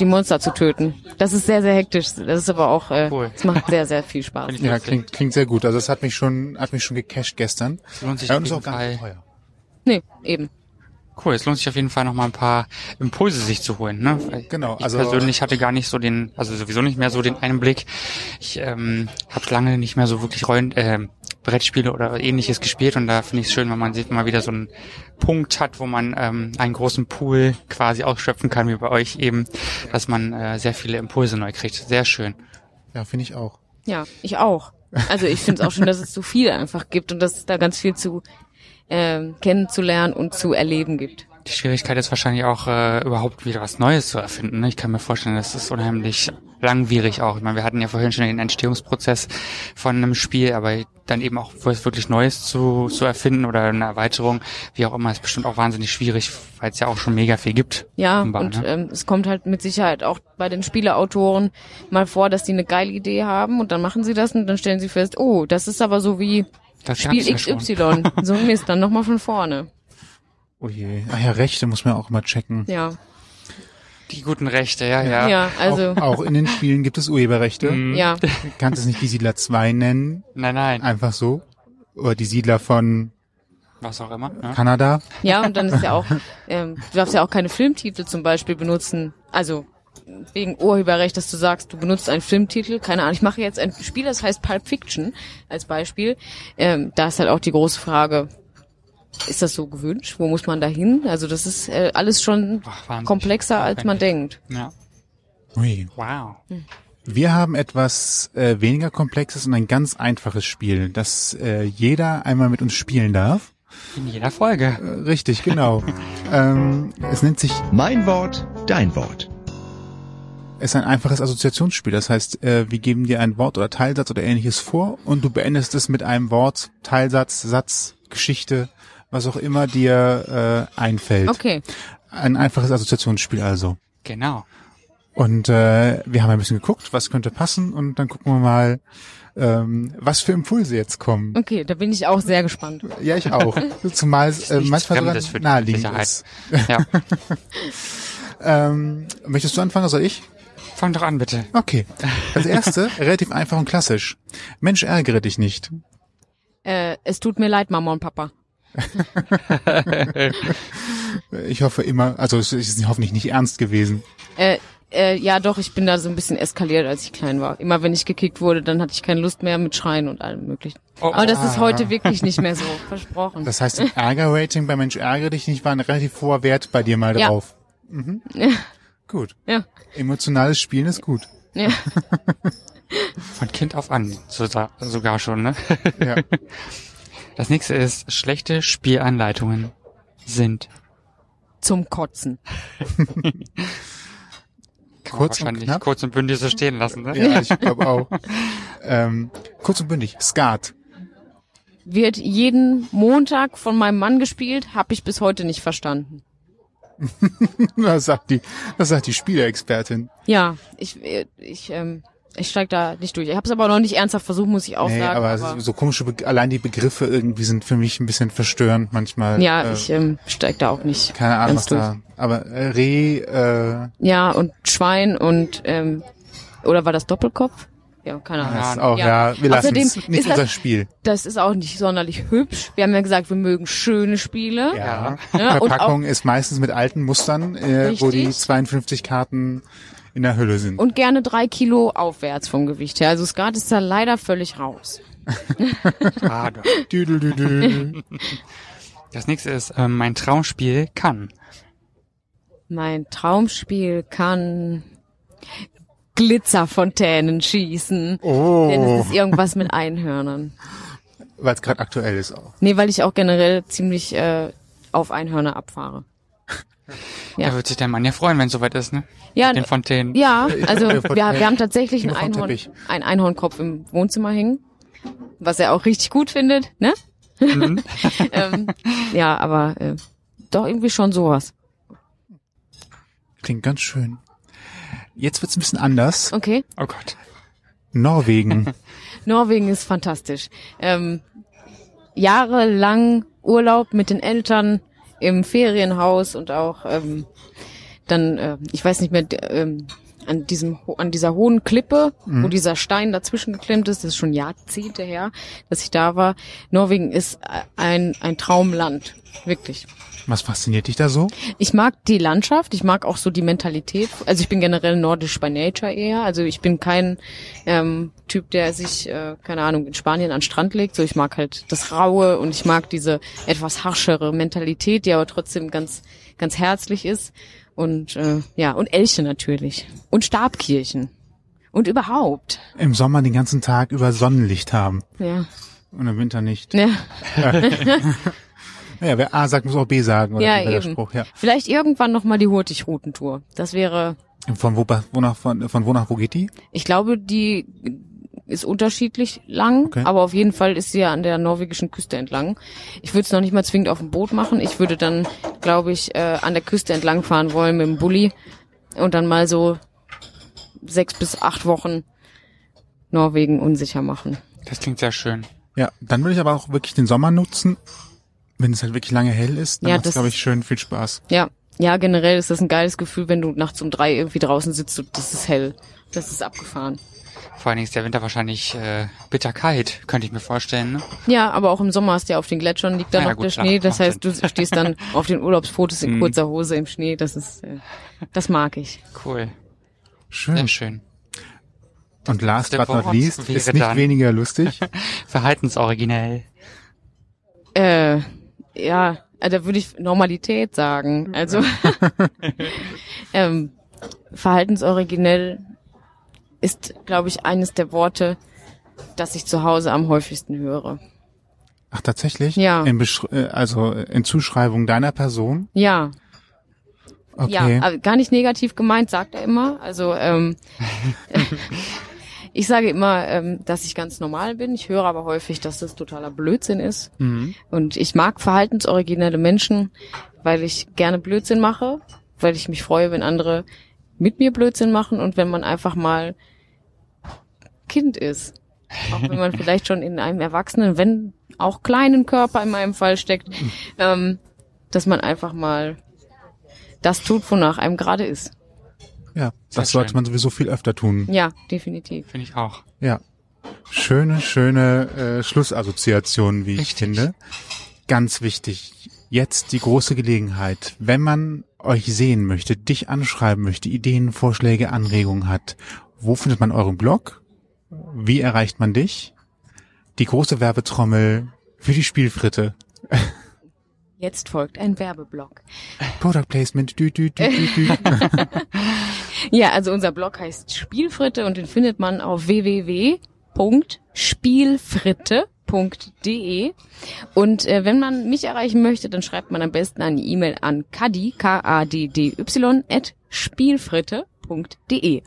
die Monster zu töten. Das ist sehr, sehr hektisch. Das ist aber auch, äh, Cool. es macht sehr, sehr viel Spaß. Ich Ja, klingt, klingt sehr gut. Also es hat mich schon, hat mich schon gecasht gestern. Lohnt sich Ja, auf und ist jeden auch gar nicht Fall. teuer. Nee, eben. Cool, es lohnt sich auf jeden Fall noch mal ein paar Impulse sich zu holen. Ne? Weil Genau, Ich also- persönlich hatte gar nicht so den, also sowieso nicht mehr so den Einblick. Ich ähm, habe lange nicht mehr so wirklich Rollen, äh, Brettspiele oder ähnliches gespielt und da finde ich es schön, wenn man sieht, mal wieder so einen Punkt hat, wo man ähm, einen großen Pool quasi ausschöpfen kann, wie bei euch eben, dass man äh, sehr viele Impulse neu kriegt. Sehr schön. Ja, finde ich auch. Ja, ich auch. Also ich finde es auch schon, dass es so viel einfach gibt und dass es da ganz viel zu ähm, kennenzulernen und zu erleben gibt. Die Schwierigkeit ist wahrscheinlich auch, äh, überhaupt wieder was Neues zu erfinden. Ne? Ich kann mir vorstellen, das ist unheimlich langwierig auch. Ich meine, wir hatten ja vorhin schon den Entstehungsprozess von einem Spiel, aber dann eben auch was wirklich Neues zu, zu erfinden oder eine Erweiterung, wie auch immer, ist bestimmt auch wahnsinnig schwierig, weil es ja auch schon mega viel gibt. Ja, offenbar, und ne? ähm, es kommt halt mit Sicherheit auch bei den Spieleautoren mal vor, dass die eine geile Idee haben und dann machen sie das und dann stellen sie fest, oh, das ist aber so wie Das Spiel gab's ja XY. so Mist, dann nochmal von vorne. Oh je. Ach ja, Rechte muss man auch mal checken. Ja. Die guten Rechte, ja, ja. Ja, also auch, auch in den Spielen gibt es Urheberrechte. Mhm. ja, Du kannst es nicht die Siedler 2 nennen, Nein, nein, einfach so. Oder die Siedler von was auch immer. Ja. Kanada. ja und dann ist ja auch, ähm, du darfst ja auch keine Filmtitel zum Beispiel benutzen. Also wegen Urheberrecht, dass du sagst, du benutzt einen Filmtitel, keine Ahnung, ich mache jetzt ein Spiel, das heißt Pulp Fiction als Beispiel. Ähm, da ist halt auch die große Frage, ist das so gewünscht? Wo muss man da hin? Also das ist äh, alles schon Ach, komplexer, als man denkt. Ja. Ui. Wow. Wir haben etwas äh, weniger komplexes und ein ganz einfaches Spiel, das äh, jeder einmal mit uns spielen darf. In jeder Folge. Äh, richtig, genau. ähm, es nennt sich, Mein Wort, dein Wort. Es ist ein einfaches Assoziationsspiel. Das heißt, äh, wir geben dir ein Wort oder Teilsatz oder ähnliches vor und du beendest es mit einem Wort, Teilsatz, Satz, Geschichte, was auch immer dir äh, einfällt. Okay, Ein einfaches Assoziationsspiel also. Genau. Und äh, wir haben ein bisschen geguckt, was könnte passen und dann gucken wir mal, ähm, was für Impulse jetzt kommen. okay, da bin ich auch sehr gespannt. Ja, ich auch. Zumal es äh, manchmal sogar naheliegend ist. Ja. Ähm, möchtest du anfangen oder soll ich? Fang doch an, bitte. Okay. Das erste, relativ einfach und klassisch. Mensch, ärgere dich nicht. Äh, es tut mir leid, Mama und Papa. Ich hoffe immer, also es ist hoffentlich nicht ernst gewesen. Äh, äh, ja, doch, ich bin da so ein bisschen eskaliert, als ich klein war. Immer wenn ich gekickt wurde, dann hatte ich keine Lust mehr mit Schreien und allem möglichen. Oh, Aber das ist heute wirklich nicht mehr so, versprochen. Das heißt, Ärger-Rating bei Mensch, ärgere dich nicht war ein relativ hoher Wert bei dir mal Ja. drauf. Mhm. Gut. ja, Emotionales Spielen ist gut. ja. Von Kind auf an, so, sogar schon, ne? Ja. Das nächste ist, schlechte Spielanleitungen sind. Zum Kotzen. Kann Kurz und knapp? kurz und bündig so stehen lassen, ne? Ja, ich glaube auch. ähm, kurz und bündig. Skat. Wird jeden Montag von meinem Mann gespielt, habe ich bis heute nicht verstanden. Das sagt die, das sagt die Spieleexpertin. Ja, ich, ich, ähm, ich steig da nicht durch. Ich habe es aber noch nicht ernsthaft versucht, muss ich auch Nee, sagen. aber, aber so komische, Be allein die Begriffe irgendwie sind für mich ein bisschen verstörend manchmal. ja, äh, ich ähm, steig da auch nicht. keine Ahnung, was ganz da. Aber äh, Reh, äh, Ja, und Schwein und ähm, oder war das Doppelkopf? Ja, keine Ahnung. Ja. auch, ja, wir lassen Außerdem es nicht ist das- unser Spiel. Das ist auch nicht sonderlich hübsch. Wir haben ja gesagt, wir mögen schöne Spiele. Ja. Ja, und Verpackung ist meistens mit alten Mustern, äh, wo die Richtig. 52 Karten in der Hülle sind. Und gerne drei Kilo aufwärts vom Gewicht her. Also Skat ist da leider völlig raus. Schade. Das nächste ist, ähm, mein Traumspiel kann. Mein Traumspiel kann Glitzerfontänen schießen. Denn oh, es ist irgendwas mit Einhörnern. weil es gerade aktuell ist auch. Nee, weil ich auch generell ziemlich äh, auf Einhörner abfahre. Ja. Da wird sich der Mann ja freuen, wenn es soweit ist, ne? Ja, Mit den Fontänen. Ja, also wir, wir haben tatsächlich einen, Einhorn, einen Einhornkopf im Wohnzimmer hängen, was er auch richtig gut findet, ne? ähm, ja, aber äh, doch irgendwie schon sowas. Klingt ganz schön. Jetzt wird's ein bisschen anders. Okay. Oh Gott. Norwegen. Norwegen ist fantastisch. Ähm, jahrelang Urlaub mit den Eltern im Ferienhaus und auch ähm, dann, äh, ich weiß nicht mehr, ähm, an diesem an dieser hohen Klippe, wo dieser Stein dazwischen geklemmt ist, das ist schon Jahrzehnte her, dass ich da war. Norwegen ist ein ein Traumland, wirklich. Was fasziniert dich da so? Ich mag die Landschaft, ich mag auch so die Mentalität. Also ich bin generell nordisch by nature eher. Also ich bin kein ähm, Typ, der sich, äh, keine Ahnung, in Spanien an den Strand legt. So ich mag halt das Raue und ich mag diese etwas harschere Mentalität, die aber trotzdem ganz, ganz herzlich ist. Und äh, ja, und Elche natürlich. Und Stabkirchen. Und überhaupt. Im Sommer den ganzen Tag über Sonnenlicht haben Ja. und im Winter nicht. Ja, Ja, wer A sagt, muss auch B sagen, ja eben. Spruch, ja. Vielleicht irgendwann nochmal die Hurtig-Routentour. Das wäre Von wo, wo nach, von, von wo nach wo geht die? Ich glaube, die ist unterschiedlich lang, Okay. aber auf jeden Fall ist sie ja an der norwegischen Küste entlang. Ich würde es noch nicht mal zwingend auf dem Boot machen. Ich würde dann, glaube ich, äh, an der Küste entlang fahren wollen mit dem Bulli und dann mal so sechs bis acht Wochen Norwegen unsicher machen. Das klingt sehr schön. Ja, dann würde ich aber auch wirklich den Sommer nutzen, wenn es halt wirklich lange hell ist. Dann Ja, macht's, das- glaube ich, schön viel Spaß. Ja, ja, generell ist das ein geiles Gefühl, wenn du nachts um drei irgendwie draußen sitzt und das ist hell. Das ist abgefahren. Vor allen Dingen ist der Winter wahrscheinlich äh, bitterkalt, könnte ich mir vorstellen. Ne? Ja, aber auch im Sommer hast du ja auf den Gletschern liegt da Ah ja, noch gut, der klar, Schnee. Das heißt, du stehst dann auf den Urlaubsfotos in Mhm. kurzer Hose im Schnee. Das ist, äh, das mag ich. Cool, Schön. sehr schön. Und last but not least ist nicht dann- weniger lustig. Verhaltensoriginell. Äh, ja, äh, da würde ich Normalität sagen. Also ähm, verhaltensoriginell ist, glaube ich, eines der Worte, das ich zu Hause am häufigsten höre. Ach, tatsächlich? Ja. In äh, also in Zuschreibung deiner Person? Ja, Okay. ja, gar nicht negativ gemeint, sagt er immer. Also ähm, ich sage immer, ähm, dass ich ganz normal bin. Ich höre aber häufig, dass das totaler Blödsinn ist. Mhm. Und ich mag verhaltensoriginelle Menschen, weil ich gerne Blödsinn mache, weil ich mich freue, wenn andere mit mir Blödsinn machen und wenn man einfach mal Kind ist. Auch wenn man vielleicht schon in einem Erwachsenen, wenn auch kleinen Körper in meinem Fall steckt, ähm, dass man einfach mal das tut, wonach einem gerade ist. Ja, Sehr das sollte schön. man sowieso viel öfter tun. Ja, definitiv. Finde ich auch. Ja. Schöne, schöne äh, Schlussassoziation, wie ich Richtig. finde. Ganz wichtig. Jetzt die große Gelegenheit. Wenn man euch sehen möchte, dich anschreiben möchte, Ideen, Vorschläge, Anregungen hat, wo findet man euren Blog? Wie erreicht man dich? Die große Werbetrommel für die Spielfritte. Jetzt folgt ein Werbeblock. Product Placement. Dü, dü, dü, dü, dü. Ja, also unser Blog heißt Spielfritte und den findet man auf www.spielfritte.de und äh, wenn man mich erreichen möchte, dann schreibt man am besten eine E-Mail an kadi, k-a-d-d-y, at spielfritte.de.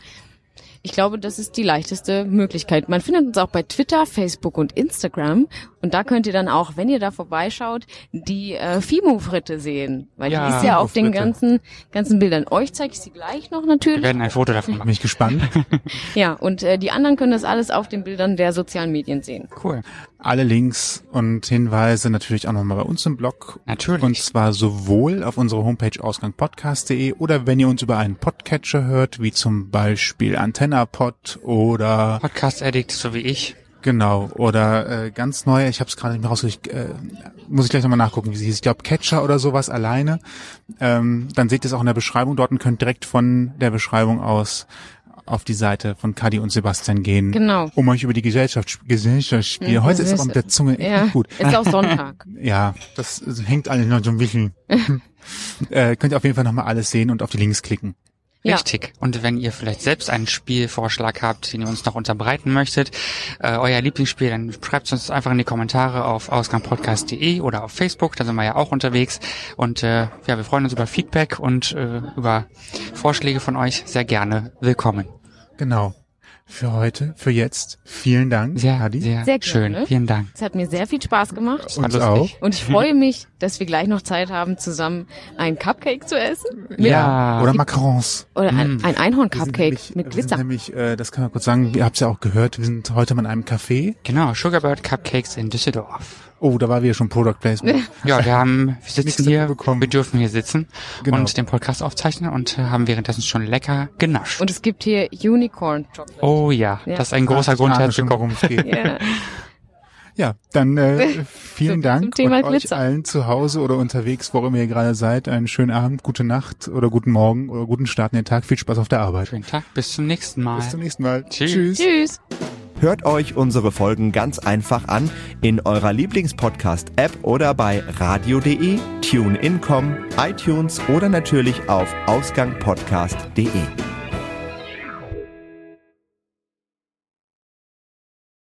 Ich glaube, das ist die leichteste Möglichkeit. Man findet uns auch bei Twitter, Facebook und Instagram. Und da könnt ihr dann auch, wenn ihr da vorbeischaut, die äh, Fimo-Fritte sehen. Weil Ja, die ist ja auf den ganzen, ganzen Bildern. Euch zeige ich sie gleich noch Wir natürlich. werden ein Foto davon Bin machen. ich gespannt. Ja, und äh, die anderen können das alles auf den Bildern der sozialen Medien sehen. Cool. Alle Links und Hinweise natürlich auch nochmal bei uns im Blog. Natürlich. Und zwar sowohl auf unserer Homepage ausgangpodcast.de oder wenn ihr uns über einen Podcatcher hört, wie zum Beispiel AntennaPod oder Podcast Addict, so wie ich. Genau, oder äh, ganz neu, ich habe es gerade nicht mehr rausgekriegt, äh, muss ich gleich nochmal nachgucken, wie sie hieß. Ich glaube Catcher oder sowas alleine. Ähm, dann seht ihr es auch in der Beschreibung dort und könnt direkt von der Beschreibung aus auf die Seite von Kadi und Sebastian gehen, Genau. um euch über die Gesellschaft, Gesellschaftsspiele. Heute ist es aber mit der Zunge Ja, gut. ist auch Sonntag. Ja, das hängt alles noch so ein bisschen. äh, könnt ihr auf jeden Fall nochmal alles sehen und auf die Links klicken. Ja. Richtig. Und wenn ihr vielleicht selbst einen Spielvorschlag habt, den ihr uns noch unterbreiten möchtet, äh, euer Lieblingsspiel, dann schreibt es uns einfach in die Kommentare auf ausgangpodcast.de oder auf Facebook, da sind wir ja auch unterwegs. Und äh, ja, wir freuen uns über Feedback und äh, über Vorschläge von euch. Sehr gerne willkommen. Genau. Für heute, für jetzt, vielen Dank, Sehr, Kadi. sehr, Sehr schön. gerne. Vielen Dank. Es hat mir sehr viel Spaß gemacht. Uns lustig. Und ich freue mich, dass wir gleich noch Zeit haben, zusammen ein Cupcake zu essen. Ja. Oder Macarons. Oder ein, ein Wir sind Einhorn-Cupcake mit Wir Glitzer. sind nämlich, äh, das kann man kurz sagen, ihr habt es ja auch gehört, wir sind heute mal in einem Café. Genau, Sugarbird Cupcakes in Düsseldorf. Oh, da war wieder schon Product Placement. Ja, wir haben, wir sitzen hier, bekommen. wir dürfen hier sitzen Genau. und den Podcast aufzeichnen und äh, haben währenddessen schon lecker genascht. Und es gibt hier Unicorn Chocolate. oh ja, Ja. das ist ein großer Ach, Grund, geht. Ja. Ja, dann äh, vielen Dank und euch Glitzer. allen zu Hause oder unterwegs, wo immer ihr gerade seid. Einen schönen Abend, gute Nacht oder guten Morgen oder guten Start in den Tag. Viel Spaß auf der Arbeit. Schönen Tag, bis zum nächsten Mal. Bis zum nächsten Mal. Tschüss. Tschüss. Hört euch unsere Folgen ganz einfach an in eurer Lieblingspodcast-App oder bei radio.de, TuneIn.com, iTunes oder natürlich auf ausgangpodcast.de.